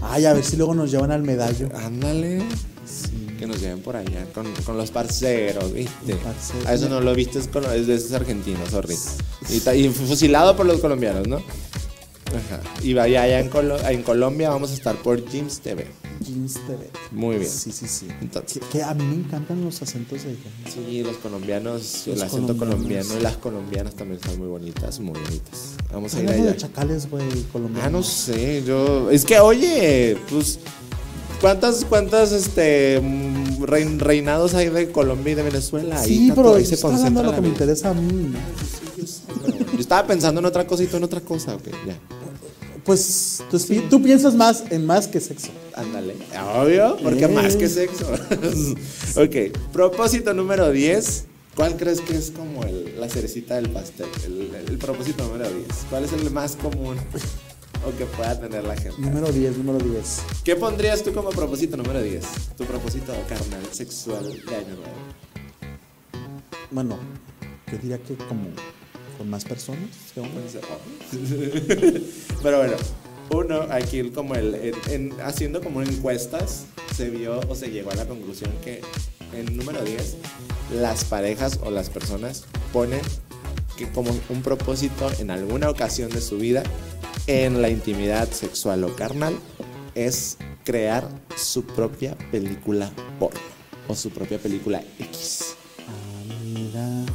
Ay, a ver si luego nos llevan al medallo. Ándale. Que nos lleven por allá con, con los parceros, ¿viste? A eso no lo viste, es, de esos argentinos, sorry. Y, y fusilado por los colombianos, ¿no? Ajá. Y vaya allá en, Colo- en Colombia vamos a estar por James TV. Jeans TV. Muy bien. Sí, sí, sí. Entonces, Que, que a mí me encantan los acentos de ella. Sí, los colombianos, el Los acento colombianos. colombiano y las colombianas también están muy bonitas, muy bonitas. Vamos a ir allá. de chacales, güey, colombianos. Ah, no sé, yo. Es que, oye, pues. ¿Cuántas, cuántas este, rein- reinados hay de Colombia y de Venezuela? Sí, pero ahí se hablando lo que me interesa a mí. Yo estaba pensando en otra cosa y tú en otra cosa, ok, ya. Pues tú, tú piensas más en más que sexo. Ándale. Obvio, porque Eh. más que sexo. ok, propósito número 10. ¿Cuál crees que es como el- la cerecita del pastel? El, el propósito número 10. ¿Cuál es el más común o que pueda tener la gente? Número 10, número 10. ¿Qué pondrías tú como propósito número 10? Tu propósito carnal, sexual de año nuevo. Bueno, yo diría que como con más personas. que hombres. Pero bueno, uno aquí como el en- en- haciendo como encuestas se vio o se llegó a la conclusión que en número 10 las parejas o las personas ponen que como un propósito en alguna ocasión de su vida en la intimidad sexual o carnal es crear su propia película porno o su propia película X. Ah, mira.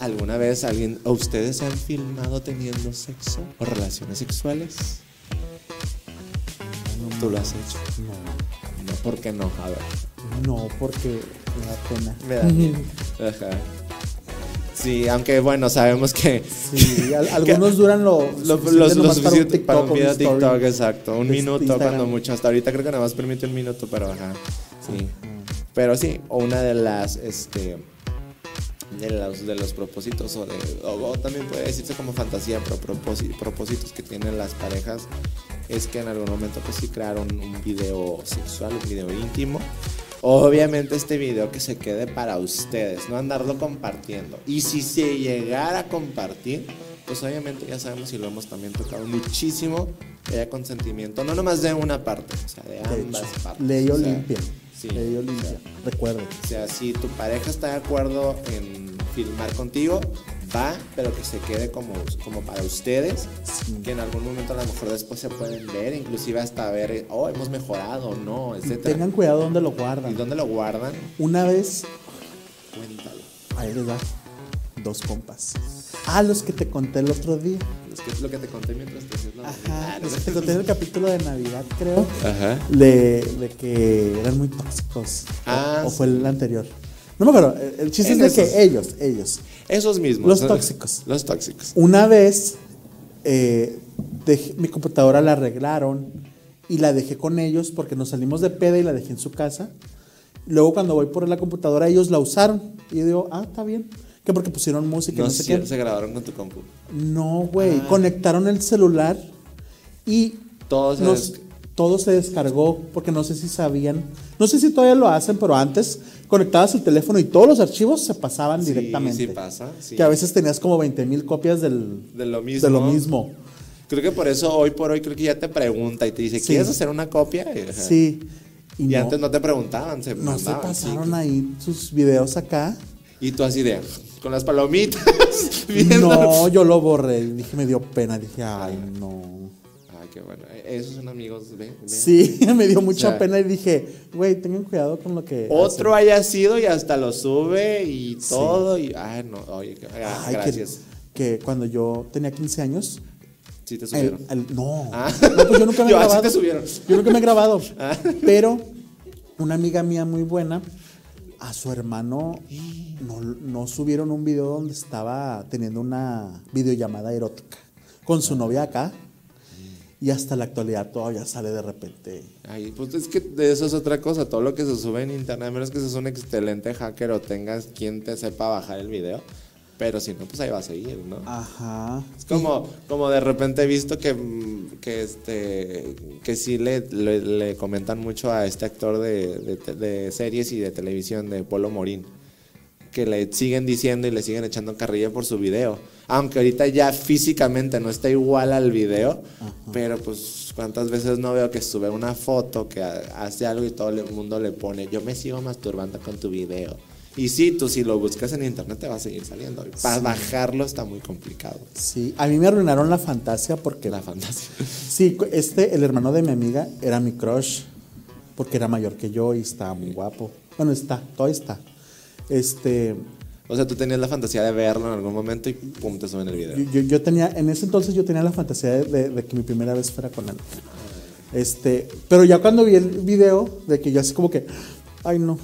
¿Alguna vez alguien o ustedes se han filmado teniendo sexo o relaciones sexuales? ¿Tú lo has hecho? No, No, ¿por qué no? A ver. no, porque me da pena. Me da miedo. Ajá. Sí, aunque bueno, sabemos que Sí, al- algunos duran lo, lo, lo- para un suficiente para un TikTok video un story. TikTok, exacto. Un minuto Instagram. cuando mucho. Hasta ahorita creo que nada más permite un minuto, pero ajá. Sí. Pero sí, o una de las, este, de los, de los propósitos, o, de, o, o también puede decirse como fantasía, pero propósi- propósitos que tienen las parejas es que en algún momento pues sí crearon un video sexual, un video íntimo. Obviamente este video que se quede para ustedes, no andarlo compartiendo. Y si se llegara a compartir, pues obviamente ya sabemos y lo hemos también tocado muchísimo, que haya consentimiento, no nomás de una parte, o sea, de De ambas hecho, partes. ley o sea, Olimpia. sí, ley o Olimpia. sea, Recuerde. o sea, si tu pareja está de acuerdo en filmar contigo, va, pero que se quede como, como para ustedes, Sí. que en algún momento a lo mejor después se pueden ver, inclusive hasta ver, oh, hemos mejorado, no, Y etcétera. tengan cuidado donde lo ¿Y guardan. dónde lo guardan? Una vez, Cuéntalo. ahí les va, dos compas. Ah, los que te conté el otro día. Es que es lo que te conté mientras te hacías la Ajá, los que te conté en el capítulo de Navidad, creo. Ajá. De, de que eran muy tóxicos. O- Ah, o, sí. fue el anterior. No me acuerdo. El, chiste En es de esos. que ellos, ellos. Esos mismos. Los ¿no? tóxicos. Los tóxicos. Una vez eh, dejé- mi computadora la arreglaron y la dejé con ellos porque nos salimos de peda y la dejé en su casa. Luego cuando voy por la computadora ellos la usaron y yo digo, ah, está bien. Que porque pusieron música y No, no sé sí, qué. se grabaron con tu compu. No, güey. Ah. Conectaron el celular y Todo se nos- todo se descargó porque no sé si sabían. No sé si todavía lo hacen, pero antes conectabas el teléfono y todos los archivos se pasaban Sí, directamente. sí pasa, sí. Que a veces tenías como 20 mil copias del, De lo mismo. de lo mismo. Creo que por eso hoy por hoy creo que ya te pregunta y te dice, Sí. ¿quieres hacer una copia? Y. Sí. Y, Y no, antes no te preguntaban, se no se mandaban, pasaron ahí sus videos acá. Y tú así de, con las palomitas. No, yo lo borré. Dije, me dio pena. Dije, ay, no. Bueno. Esos son amigos, ve, ve. Sí, me dio mucha O sea, pena y dije, güey, tengan cuidado con lo que. Otro hacen". haya sido y hasta lo sube y Sí. todo. Y, ay, no, oye, ah, Ay, que- gracias. Que, cuando yo tenía 15 años. Sí te subieron. el- no, Ah. no, pues yo nunca me he Yo, grabado. te subieron. Yo nunca me he grabado. Ah. Pero una amiga mía muy buena, a su hermano no, no subieron un video donde estaba teniendo una videollamada erótica con su novia acá. Y hasta la actualidad todavía sale de repente. Ay, pues es que de eso es otra cosa. Todo lo que se sube en internet, a menos que seas un excelente hacker o tengas quien te sepa bajar el video. Pero si no, pues ahí va a seguir, ¿no? Ajá. Es como, como de repente he visto que, mm, que este que sí le, le, le comentan mucho a este actor de, de de series y de televisión de Polo Morín. Que le siguen diciendo y le siguen echando carrilla por su video. Aunque ahorita ya físicamente no está igual al video. Pero pues cuántas veces no veo que sube una foto que ha- hace algo y todo el mundo le pone, yo me sigo masturbando con tu video. Y sí, tú si lo buscas en internet te va a seguir saliendo. Para bajarlo está muy complicado. Sí, a mí me arruinaron la fantasía porque La fantasía. Sí, este, el hermano de mi amiga era mi crush, porque era mayor que yo y estaba muy guapo. Bueno, está, todavía está. Este, O sea, tú tenías la fantasía de verlo en algún momento y pum, te suben el video. yo, yo- yo tenía, en ese entonces yo tenía la fantasía de, de- de que mi primera vez fuera con él. Este, pero ya cuando vi el video de que yo así como que, ay no.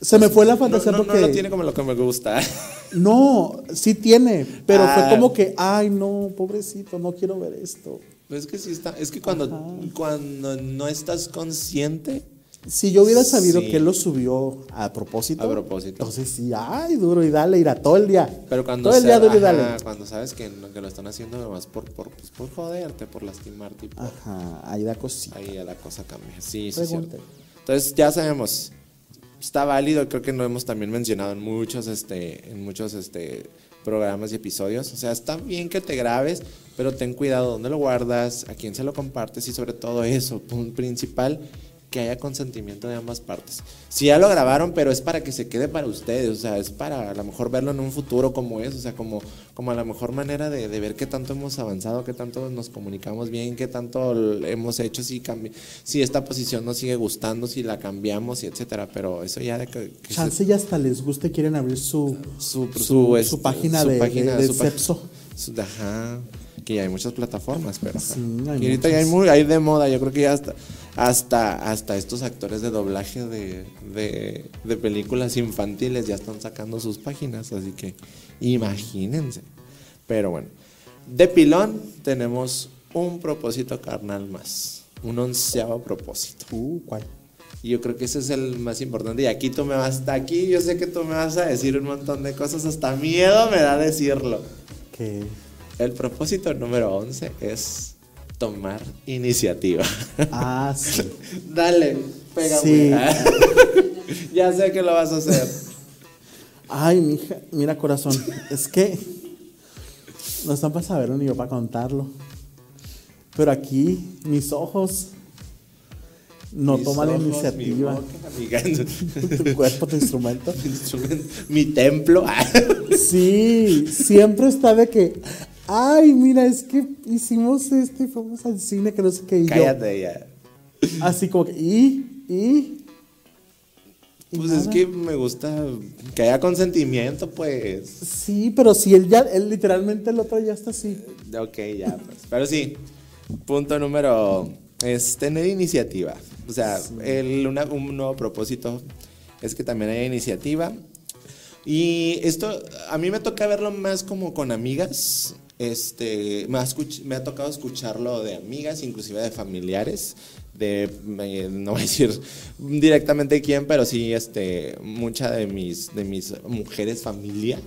Se me fue la fantasía no, no, porque no lo tiene como lo que me gusta. no, sí tiene, pero Ah. fue como que, ay no, pobrecito, no quiero ver esto. Es que sí está, es que cuando, cuando no estás consciente, Si yo hubiera sabido Sí. que él lo subió a propósito. A propósito. Entonces sí, ay, duro y dale, irá todo el día. pero cuando, todo el día duro y ajá, dale. cuando sabes que, que lo están haciendo nomás por, por, pues, por joderte, por lastimarte, por- Ajá, ahí da cosita. ahí la cosa cambia. Sí, sí, cierto. Entonces ya sabemos, está válido, creo que lo hemos también mencionado en muchos, este, en muchos este, programas y episodios. O sea, está bien que te grabes, pero ten cuidado dónde lo guardas, a quién se lo compartes y sobre todo eso, principal, que haya consentimiento de ambas partes. Si ya lo grabaron, pero es para que se quede para ustedes, o sea, es para a lo mejor verlo en un futuro como es, o sea, como, como a la mejor manera de, de ver qué tanto hemos avanzado, qué tanto nos comunicamos bien, qué tanto hemos hecho, si, si esta posición nos sigue gustando, si la cambiamos y etcétera, pero eso ya de que, que se- Chance ya hasta les gusta y quieren abrir su, su, su, su, este, su página de, página, de, de Ajá. Que ya hay muchas plataformas, pero. Sí, hay y ahorita ya hay, muy, hay de moda. Yo creo que ya hasta, hasta, hasta estos actores de doblaje de, de, de películas infantiles ya están sacando sus páginas. Así que imagínense. Pero bueno, de pilón tenemos un propósito carnal más. Un onceavo propósito. Uh, ¿cuál? Y yo creo que ese es el más importante. Y aquí tú me vas, hasta aquí yo sé que tú me vas a decir un montón de cosas, hasta miedo me da decirlo. Que El propósito número 11 es tomar iniciativa. Ah, sí. Dale, pégame. Sí. ya sé que lo vas a hacer. Ay, mija, mira corazón, es que no están para saberlo ni yo para contarlo. Pero aquí mis ojos no Mis toman la mi iniciativa. boca, tu cuerpo, tu instrumento. mi instrumento, mi templo. Sí, siempre está de que, ay, mira, es que hicimos este, fuimos al cine, que no sé qué. Y yo, Cállate ya. así como que, y, y. y Pues es que me gusta que haya consentimiento, pues. Sí, pero si él ya, él literalmente el otro ya está así. Ok, ya, pues. Pero sí, punto número es tener iniciativa. O sea, el- una- un nuevo propósito es que también haya iniciativa. Y esto, a mí me toca verlo más como con amigas. Este, me ha, escuch- me ha tocado escucharlo de amigas, inclusive de familiares. De, no voy a decir directamente quién, pero sí, este, mucha de mis, de mis mujeres familia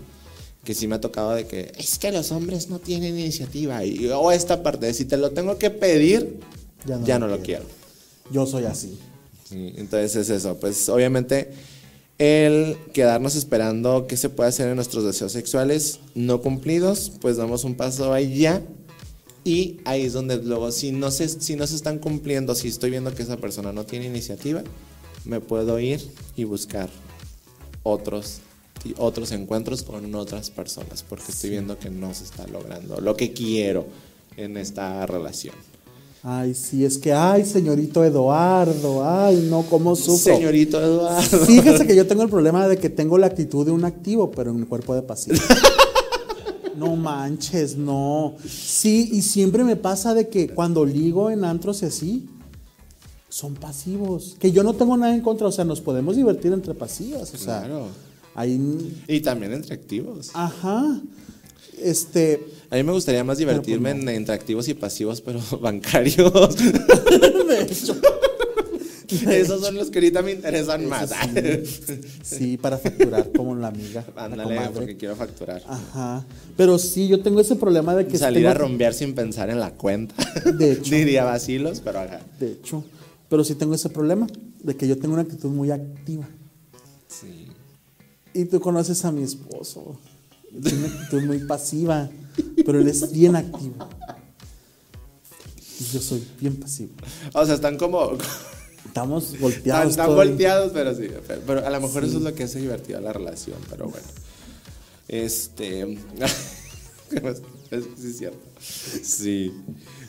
que sí me ha tocado de que es que los hombres no tienen iniciativa y o esta parte de si te lo tengo que pedir ya no, lo quiero. Yo soy así. Sí, entonces es eso, pues obviamente el quedarnos esperando qué se puede hacer en nuestros deseos sexuales no cumplidos, pues damos un paso allá y ahí es donde luego si no se si no se están cumpliendo, si estoy viendo que esa persona no tiene iniciativa, me puedo ir y buscar otros otros encuentros con otras personas porque estoy viendo que no se está logrando lo que quiero en esta relación. Ay, sí, es que, ay, señorito Eduardo, ay, no, cómo sufro. Señorito Eduardo. Fíjese que yo tengo el problema de que tengo la actitud de un activo, pero en mi cuerpo de pasivo. No manches, no. Sí, y siempre me pasa de que cuando ligo en antros y así, son pasivos. Que yo no tengo nada en contra, o sea, nos podemos divertir entre pasivas, o sea. Claro. Ahí, Y también entre activos. ajá. Este, A mí me gustaría más divertirme pues no. en, entre activos y pasivos, pero bancarios. de hecho, Esos son los que ahorita me interesan más. sí, para facturar como la amiga. la Ándale, comadre. porque quiero facturar. Ajá. Pero sí, yo tengo ese problema de que Salir tengo- a rompear sin pensar en la cuenta. De hecho. Diría vacilos, pero ajá. De hecho, pero sí tengo ese problema de que yo tengo una actitud muy activa. Sí. Y tú conoces a mi esposo. Tiene una actitud muy pasiva, pero él es bien activo. Y yo soy bien pasivo. O sea, están como. Estamos Están, volteados. están el- volteados, pero sí. Pero, pero a lo mejor eso es lo que hace divertida la relación, pero bueno. Este. es, sí, es cierto. Sí.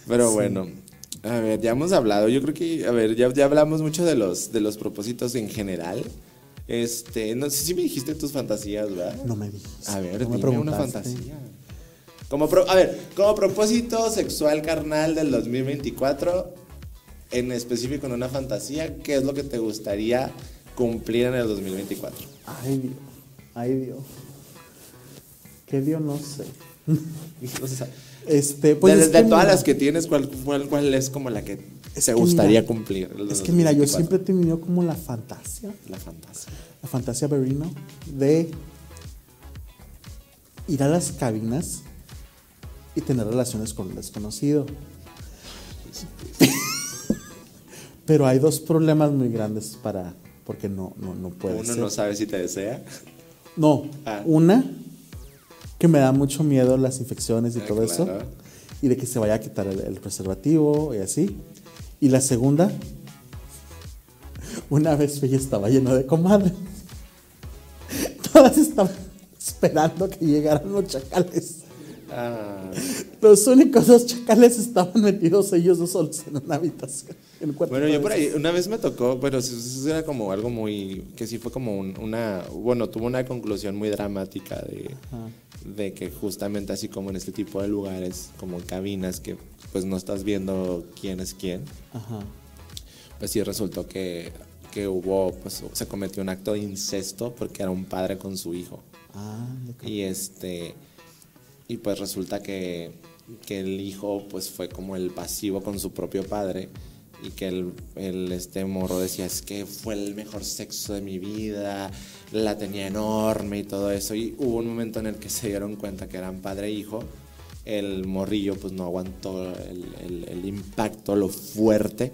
Pero bueno. A ver, ya hemos hablado. Yo creo que, a ver, ya, ya hablamos mucho de los, de los propósitos en general. Este, no sé si me dijiste tus fantasías, ¿verdad? No me dijiste. A ver, no me dime una preguntaste. fantasía. Como pro- a ver, como propósito sexual carnal del 2024, en específico en una fantasía, ¿qué es lo que te gustaría cumplir en el 2024? Ay, Dios. Ay, Dios. ¿Qué Dios? No sé. O sea, Este, pues de, es de que todas mira, las que tienes, ¿cuál, cuál, cuál es como la que que gustaría mira, cumplir? Es que mira, yo 2024? siempre he tenido como la fantasía, La fantasía. la fantasía Berino, de ir a las cabinas y tener relaciones con un desconocido. Pero hay dos problemas muy grandes para, porque no, no, no puede Uno ser. no sabe si te desea. No, Ah. una que me da mucho miedo las infecciones y Ah, todo eso. Y de que se vaya a quitar el, el preservativo y así. Y la segunda, una vez y estaba lleno de comadres. Todas estaban esperando que llegaran los chacales. Ah, Los únicos dos chacales estaban metidos ellos dos solos en una habitación. en un Bueno, yo por ahí, una vez me tocó, sí, sí, era como algo muy, que sí fue como un- una, bueno, tuvo una conclusión muy dramática de, Ajá. de que justamente así como en este tipo de lugares, como en cabinas, que pues no estás viendo quién es quién, Ajá. pues sí resultó que, que hubo, pues se cometió un acto de incesto porque era un padre con su hijo. Ah, Y este y pues resulta que, que el hijo pues fue como el pasivo con su propio padre y que el, el, este morro decía es que fue el mejor sexo de mi vida, la tenía enorme y todo eso y hubo un momento en el que se dieron cuenta que eran padre e hijo. El morrillo pues no aguantó el, el- el impacto, lo fuerte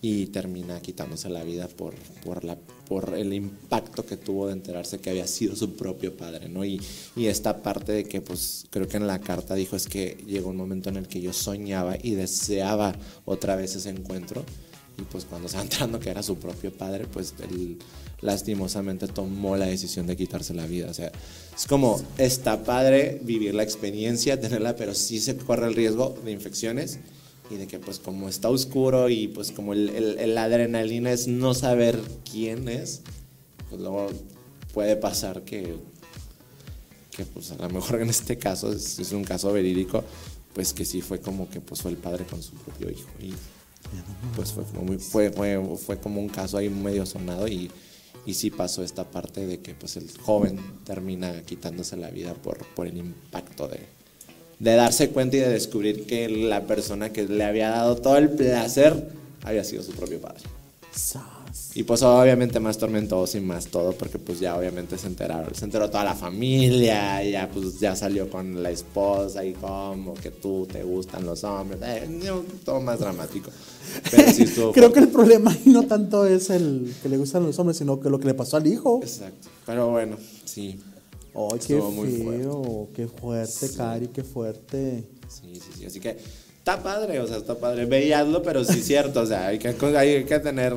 y termina quitándose la vida por, por, la, por el impacto que tuvo de enterarse que había sido su propio padre, ¿no? Y, y esta parte de que, pues, creo que en la carta dijo es que llegó un momento en el que yo soñaba y deseaba otra vez ese encuentro y pues cuando se va enterando que era su propio padre, pues él lastimosamente tomó la decisión de quitarse la vida. O sea, es como, está padre vivir la experiencia, tenerla, pero sí se corre el riesgo de infecciones y de que pues como está oscuro y pues como el, adrenalina es no saber quién es, pues luego puede pasar que, que pues a lo mejor en este caso, es, un caso verídico, pues que sí fue como que pues el padre con su propio hijo y pues fue, fue, fue, fue como un caso ahí medio sonado y, y sí pasó esta parte de que pues el joven termina quitándose la vida por, por el impacto de, de darse cuenta y de descubrir que la persona que le había dado todo el placer había sido su propio padre. Y pues obviamente más tormentoso y más todo, porque pues ya obviamente se enteraron, se enteró toda la familia, y ya pues ya salió con la esposa y como que tú te gustan los hombres, eh, no, todo más dramático. Pero sí estuvo Creo que fuerte. el problema no tanto es el que le gustan los hombres, sino que lo que le pasó al hijo. Exacto. Pero bueno, sí. Ay, qué muy feo, qué fuerte, Cari, qué fuerte. Sí, sí, sí. Así que está padre, o sea, está padre. Veíaslo, pero sí es cierto. O sea, hay que, hay que tener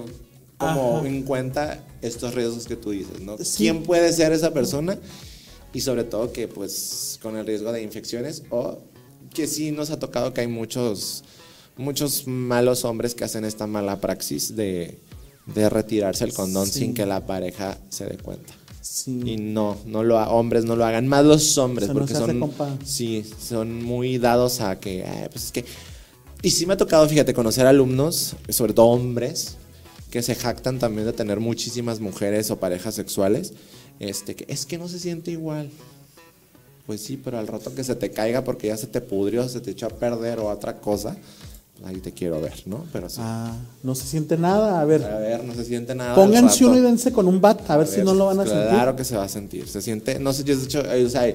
como Ajá. en cuenta estos riesgos que tú dices, ¿no? Sí. ¿Quién puede ser esa persona? Y sobre todo que, pues, con el riesgo de infecciones o que sí nos ha tocado que hay muchos, muchos malos hombres que hacen esta mala praxis de, de retirarse el condón Sí. sin que la pareja se dé cuenta. Sí. Y no, no lo hombres no lo hagan, más los hombres, porque hace son, compa. sí, son muy dados a que, "Ay, pues es que, y sí me ha tocado, fíjate, conocer alumnos, sobre todo hombres, que se jactan también de tener muchísimas mujeres o parejas sexuales, este, que es que no se siente igual. Pues sí, pero al rato que se te caiga porque ya se te pudrió, se te echó a perder o otra cosa, ahí te quiero ver, ¿no? Pero sí. Ah, no se siente nada. A ver, A ver, no se siente nada. pónganse uno y dense con un bat, a ver si no lo van a sentir. Claro que se va a sentir. Se siente, no sé, yo de hecho, eh, o sea,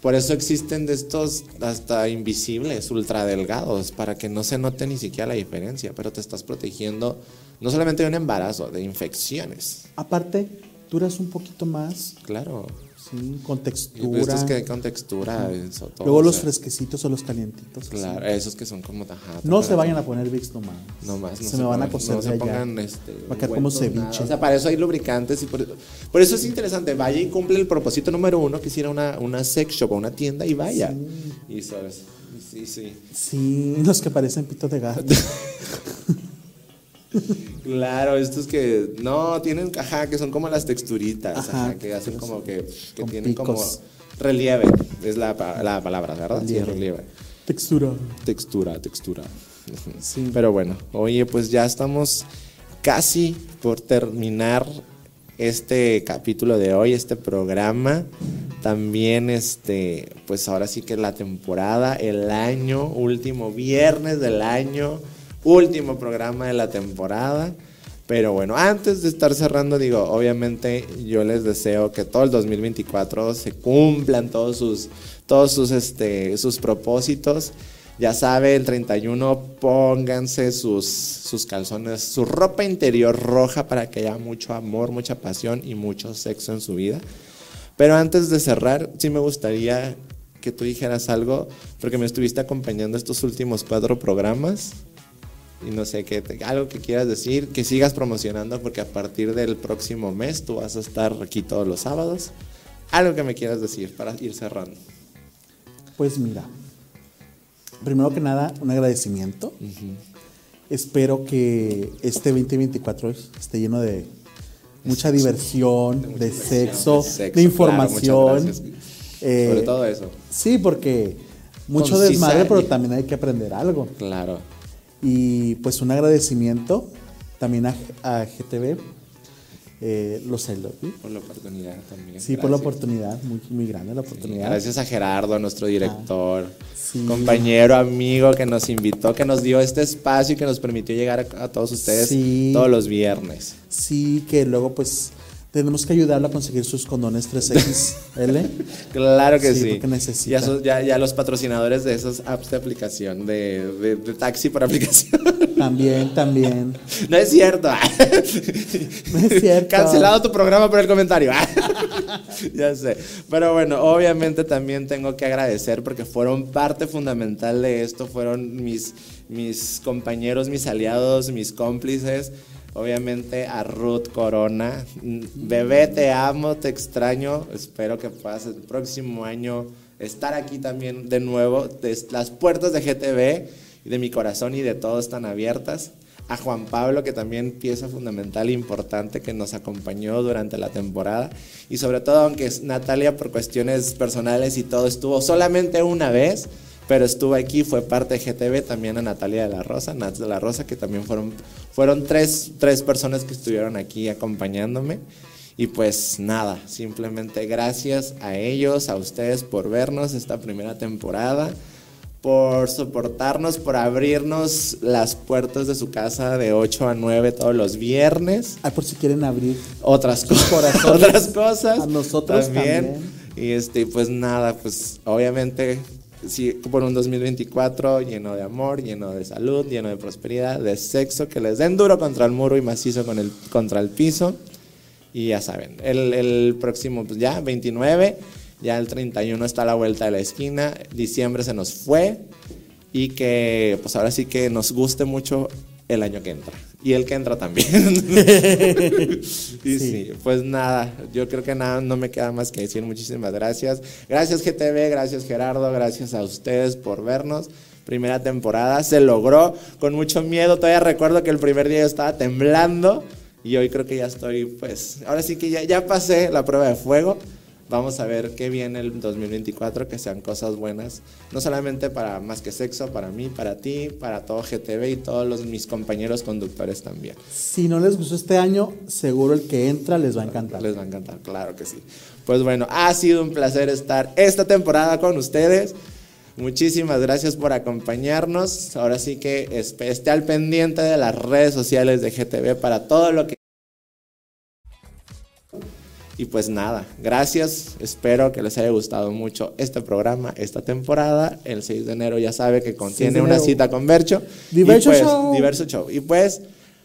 por eso existen de estos hasta invisibles, ultra delgados, para que no se note ni siquiera la diferencia, pero te estás protegiendo no solamente de un embarazo, de infecciones. Aparte, duras un poquito más, Claro. Sí, con textura. Estos que con textura, eso todo, Luego o los sea, fresquecitos o los calientitos. Claro, esos que son como ajá, No se para- vayan a poner VIX nomás. No más, no se, me van a coser no se pongan este, Va a quedar como nada. ceviche. O sea, para eso hay lubricantes y por, por eso es interesante. Vaya y cumple el propósito número uno, que es ir a una, una sex shop o una tienda y vaya. Y sabes, sí, sí. Sí, los que parecen pitos de gato. Claro, estos que no tienen, ajá, que son como las texturitas, Ajá, ajá, que hacen como que, que tienen como relieve, es la, la palabra, ¿verdad? Sí, Relieve. relieve. Textura. Textura, textura. Sí. Pero bueno, oye, pues ya estamos casi por terminar este capítulo de hoy, este programa. También, este, pues ahora sí que la temporada, el año, último viernes del año, último programa de la temporada. Pero bueno, antes de estar cerrando, digo, obviamente yo les deseo que todo el 2024 se cumplan todos sus, todos sus, este, sus propósitos. Ya sabe, el 31 pónganse sus, sus calzones, su ropa interior roja para que haya mucho amor, mucha pasión y mucho sexo en su vida. Pero antes de cerrar, sí me gustaría que tú dijeras algo, porque me estuviste acompañando estos últimos cuatro programas. Y no sé, te- algo que quieras decir, que sigas promocionando, porque a partir del próximo mes tú vas a estar aquí todos los sábados. Algo que me quieras decir para ir cerrando. Pues mira, primero que nada, un agradecimiento. Espero que este 2024 esté lleno de mucha diversión, de sexo, Sexo, de información. gracias. Eh, Sobre todo eso. Sí, porque mucho Concisa desmadre, pero también hay que aprender algo. Claro. Y pues un agradecimiento también a, a GTV, eh, los I Love You. Por la oportunidad también. Sí, por la oportunidad, muy, muy grande la oportunidad. Gracias a Gerardo, nuestro director, sí. compañero, amigo que nos invitó, que nos dio este espacio y que nos permitió llegar a, a todos ustedes Sí. todos los viernes. Sí, que luego pues tenemos que ayudarlo a conseguir sus condones 3XL. Claro que Sí, sí. porque necesita. Ya, ya, ya los patrocinadores de esos apps de aplicación, de, de- de taxi por aplicación. también, también. no es cierto. No es cierto. Cancelado tu programa por el comentario. ya sé. Pero bueno, obviamente también tengo que agradecer porque fueron parte fundamental de esto, fueron mis, mis compañeros, mis aliados, mis cómplices. Obviamente a Ruth Corona. Bebé, te amo, te extraño. Espero que puedas el próximo año estar aquí también de nuevo. Las puertas de GTV de mi corazón y de todos están abiertas a Juan Pablo, que también pieza fundamental e importante que nos acompañó durante la temporada. Y sobre todo, aunque Natalia por cuestiones personales y todo estuvo solamente una vez, pero estuvo aquí, fue parte de GTV, también a Natalia de la Rosa, Nats de la Rosa, que también fueron, fueron tres, tres personas que estuvieron aquí acompañándome. Y pues nada, simplemente gracias a ellos, a ustedes por vernos esta primera temporada por soportarnos, por abrirnos las puertas de su casa de 8 a 9 todos los viernes. Ah, por si quieren abrir. Otras, Sus co- corazones otras cosas. a nosotros también. Y este, pues nada, pues obviamente sí, por un 2024 lleno de amor, lleno de salud, lleno de prosperidad, de sexo, que les den duro contra el muro y macizo con el, contra el piso. Y ya saben, el, el próximo, pues ya, 29, ya el 31 está a la vuelta de la esquina, diciembre se nos fue y que pues ahora sí que nos guste mucho el año que entra y el que entra también. y sí. pues nada, yo creo que nada, no me queda más que decir muchísimas gracias. Gracias GTV, gracias Gerardo, gracias a ustedes por vernos. Primera temporada se logró con mucho miedo. Todavía recuerdo que el primer día yo estaba temblando y hoy creo que ya estoy, pues, ahora sí que ya, ya pasé la prueba de fuego. Vamos a ver qué viene el 2024, que sean cosas buenas, no solamente para Más que Sexo, para mí, para ti, para todo GTV y todos los, mis compañeros conductores también. Si no les gustó este año, seguro el que entra les va a encantar. Les va a encantar, claro que sí. Pues bueno, ha sido un placer estar esta temporada con ustedes. Muchísimas gracias por acompañarnos. Ahora sí que esté al pendiente de las redes sociales de GTV para todo lo que... Y pues nada, gracias. Espero que les haya gustado mucho este programa, esta temporada. El 6 de enero ya sabe que contiene una cita con Bercho. Diverso y pues, Show. Diverso Show. Y pues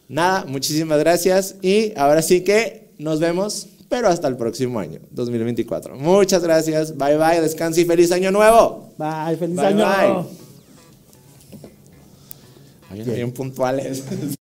nada, muchísimas gracias. Y ahora sí que nos vemos, pero hasta el próximo año, 2024. Muchas gracias. Bye bye, descanse y feliz año nuevo. Bye, feliz Bye, año. Oye, bien puntuales.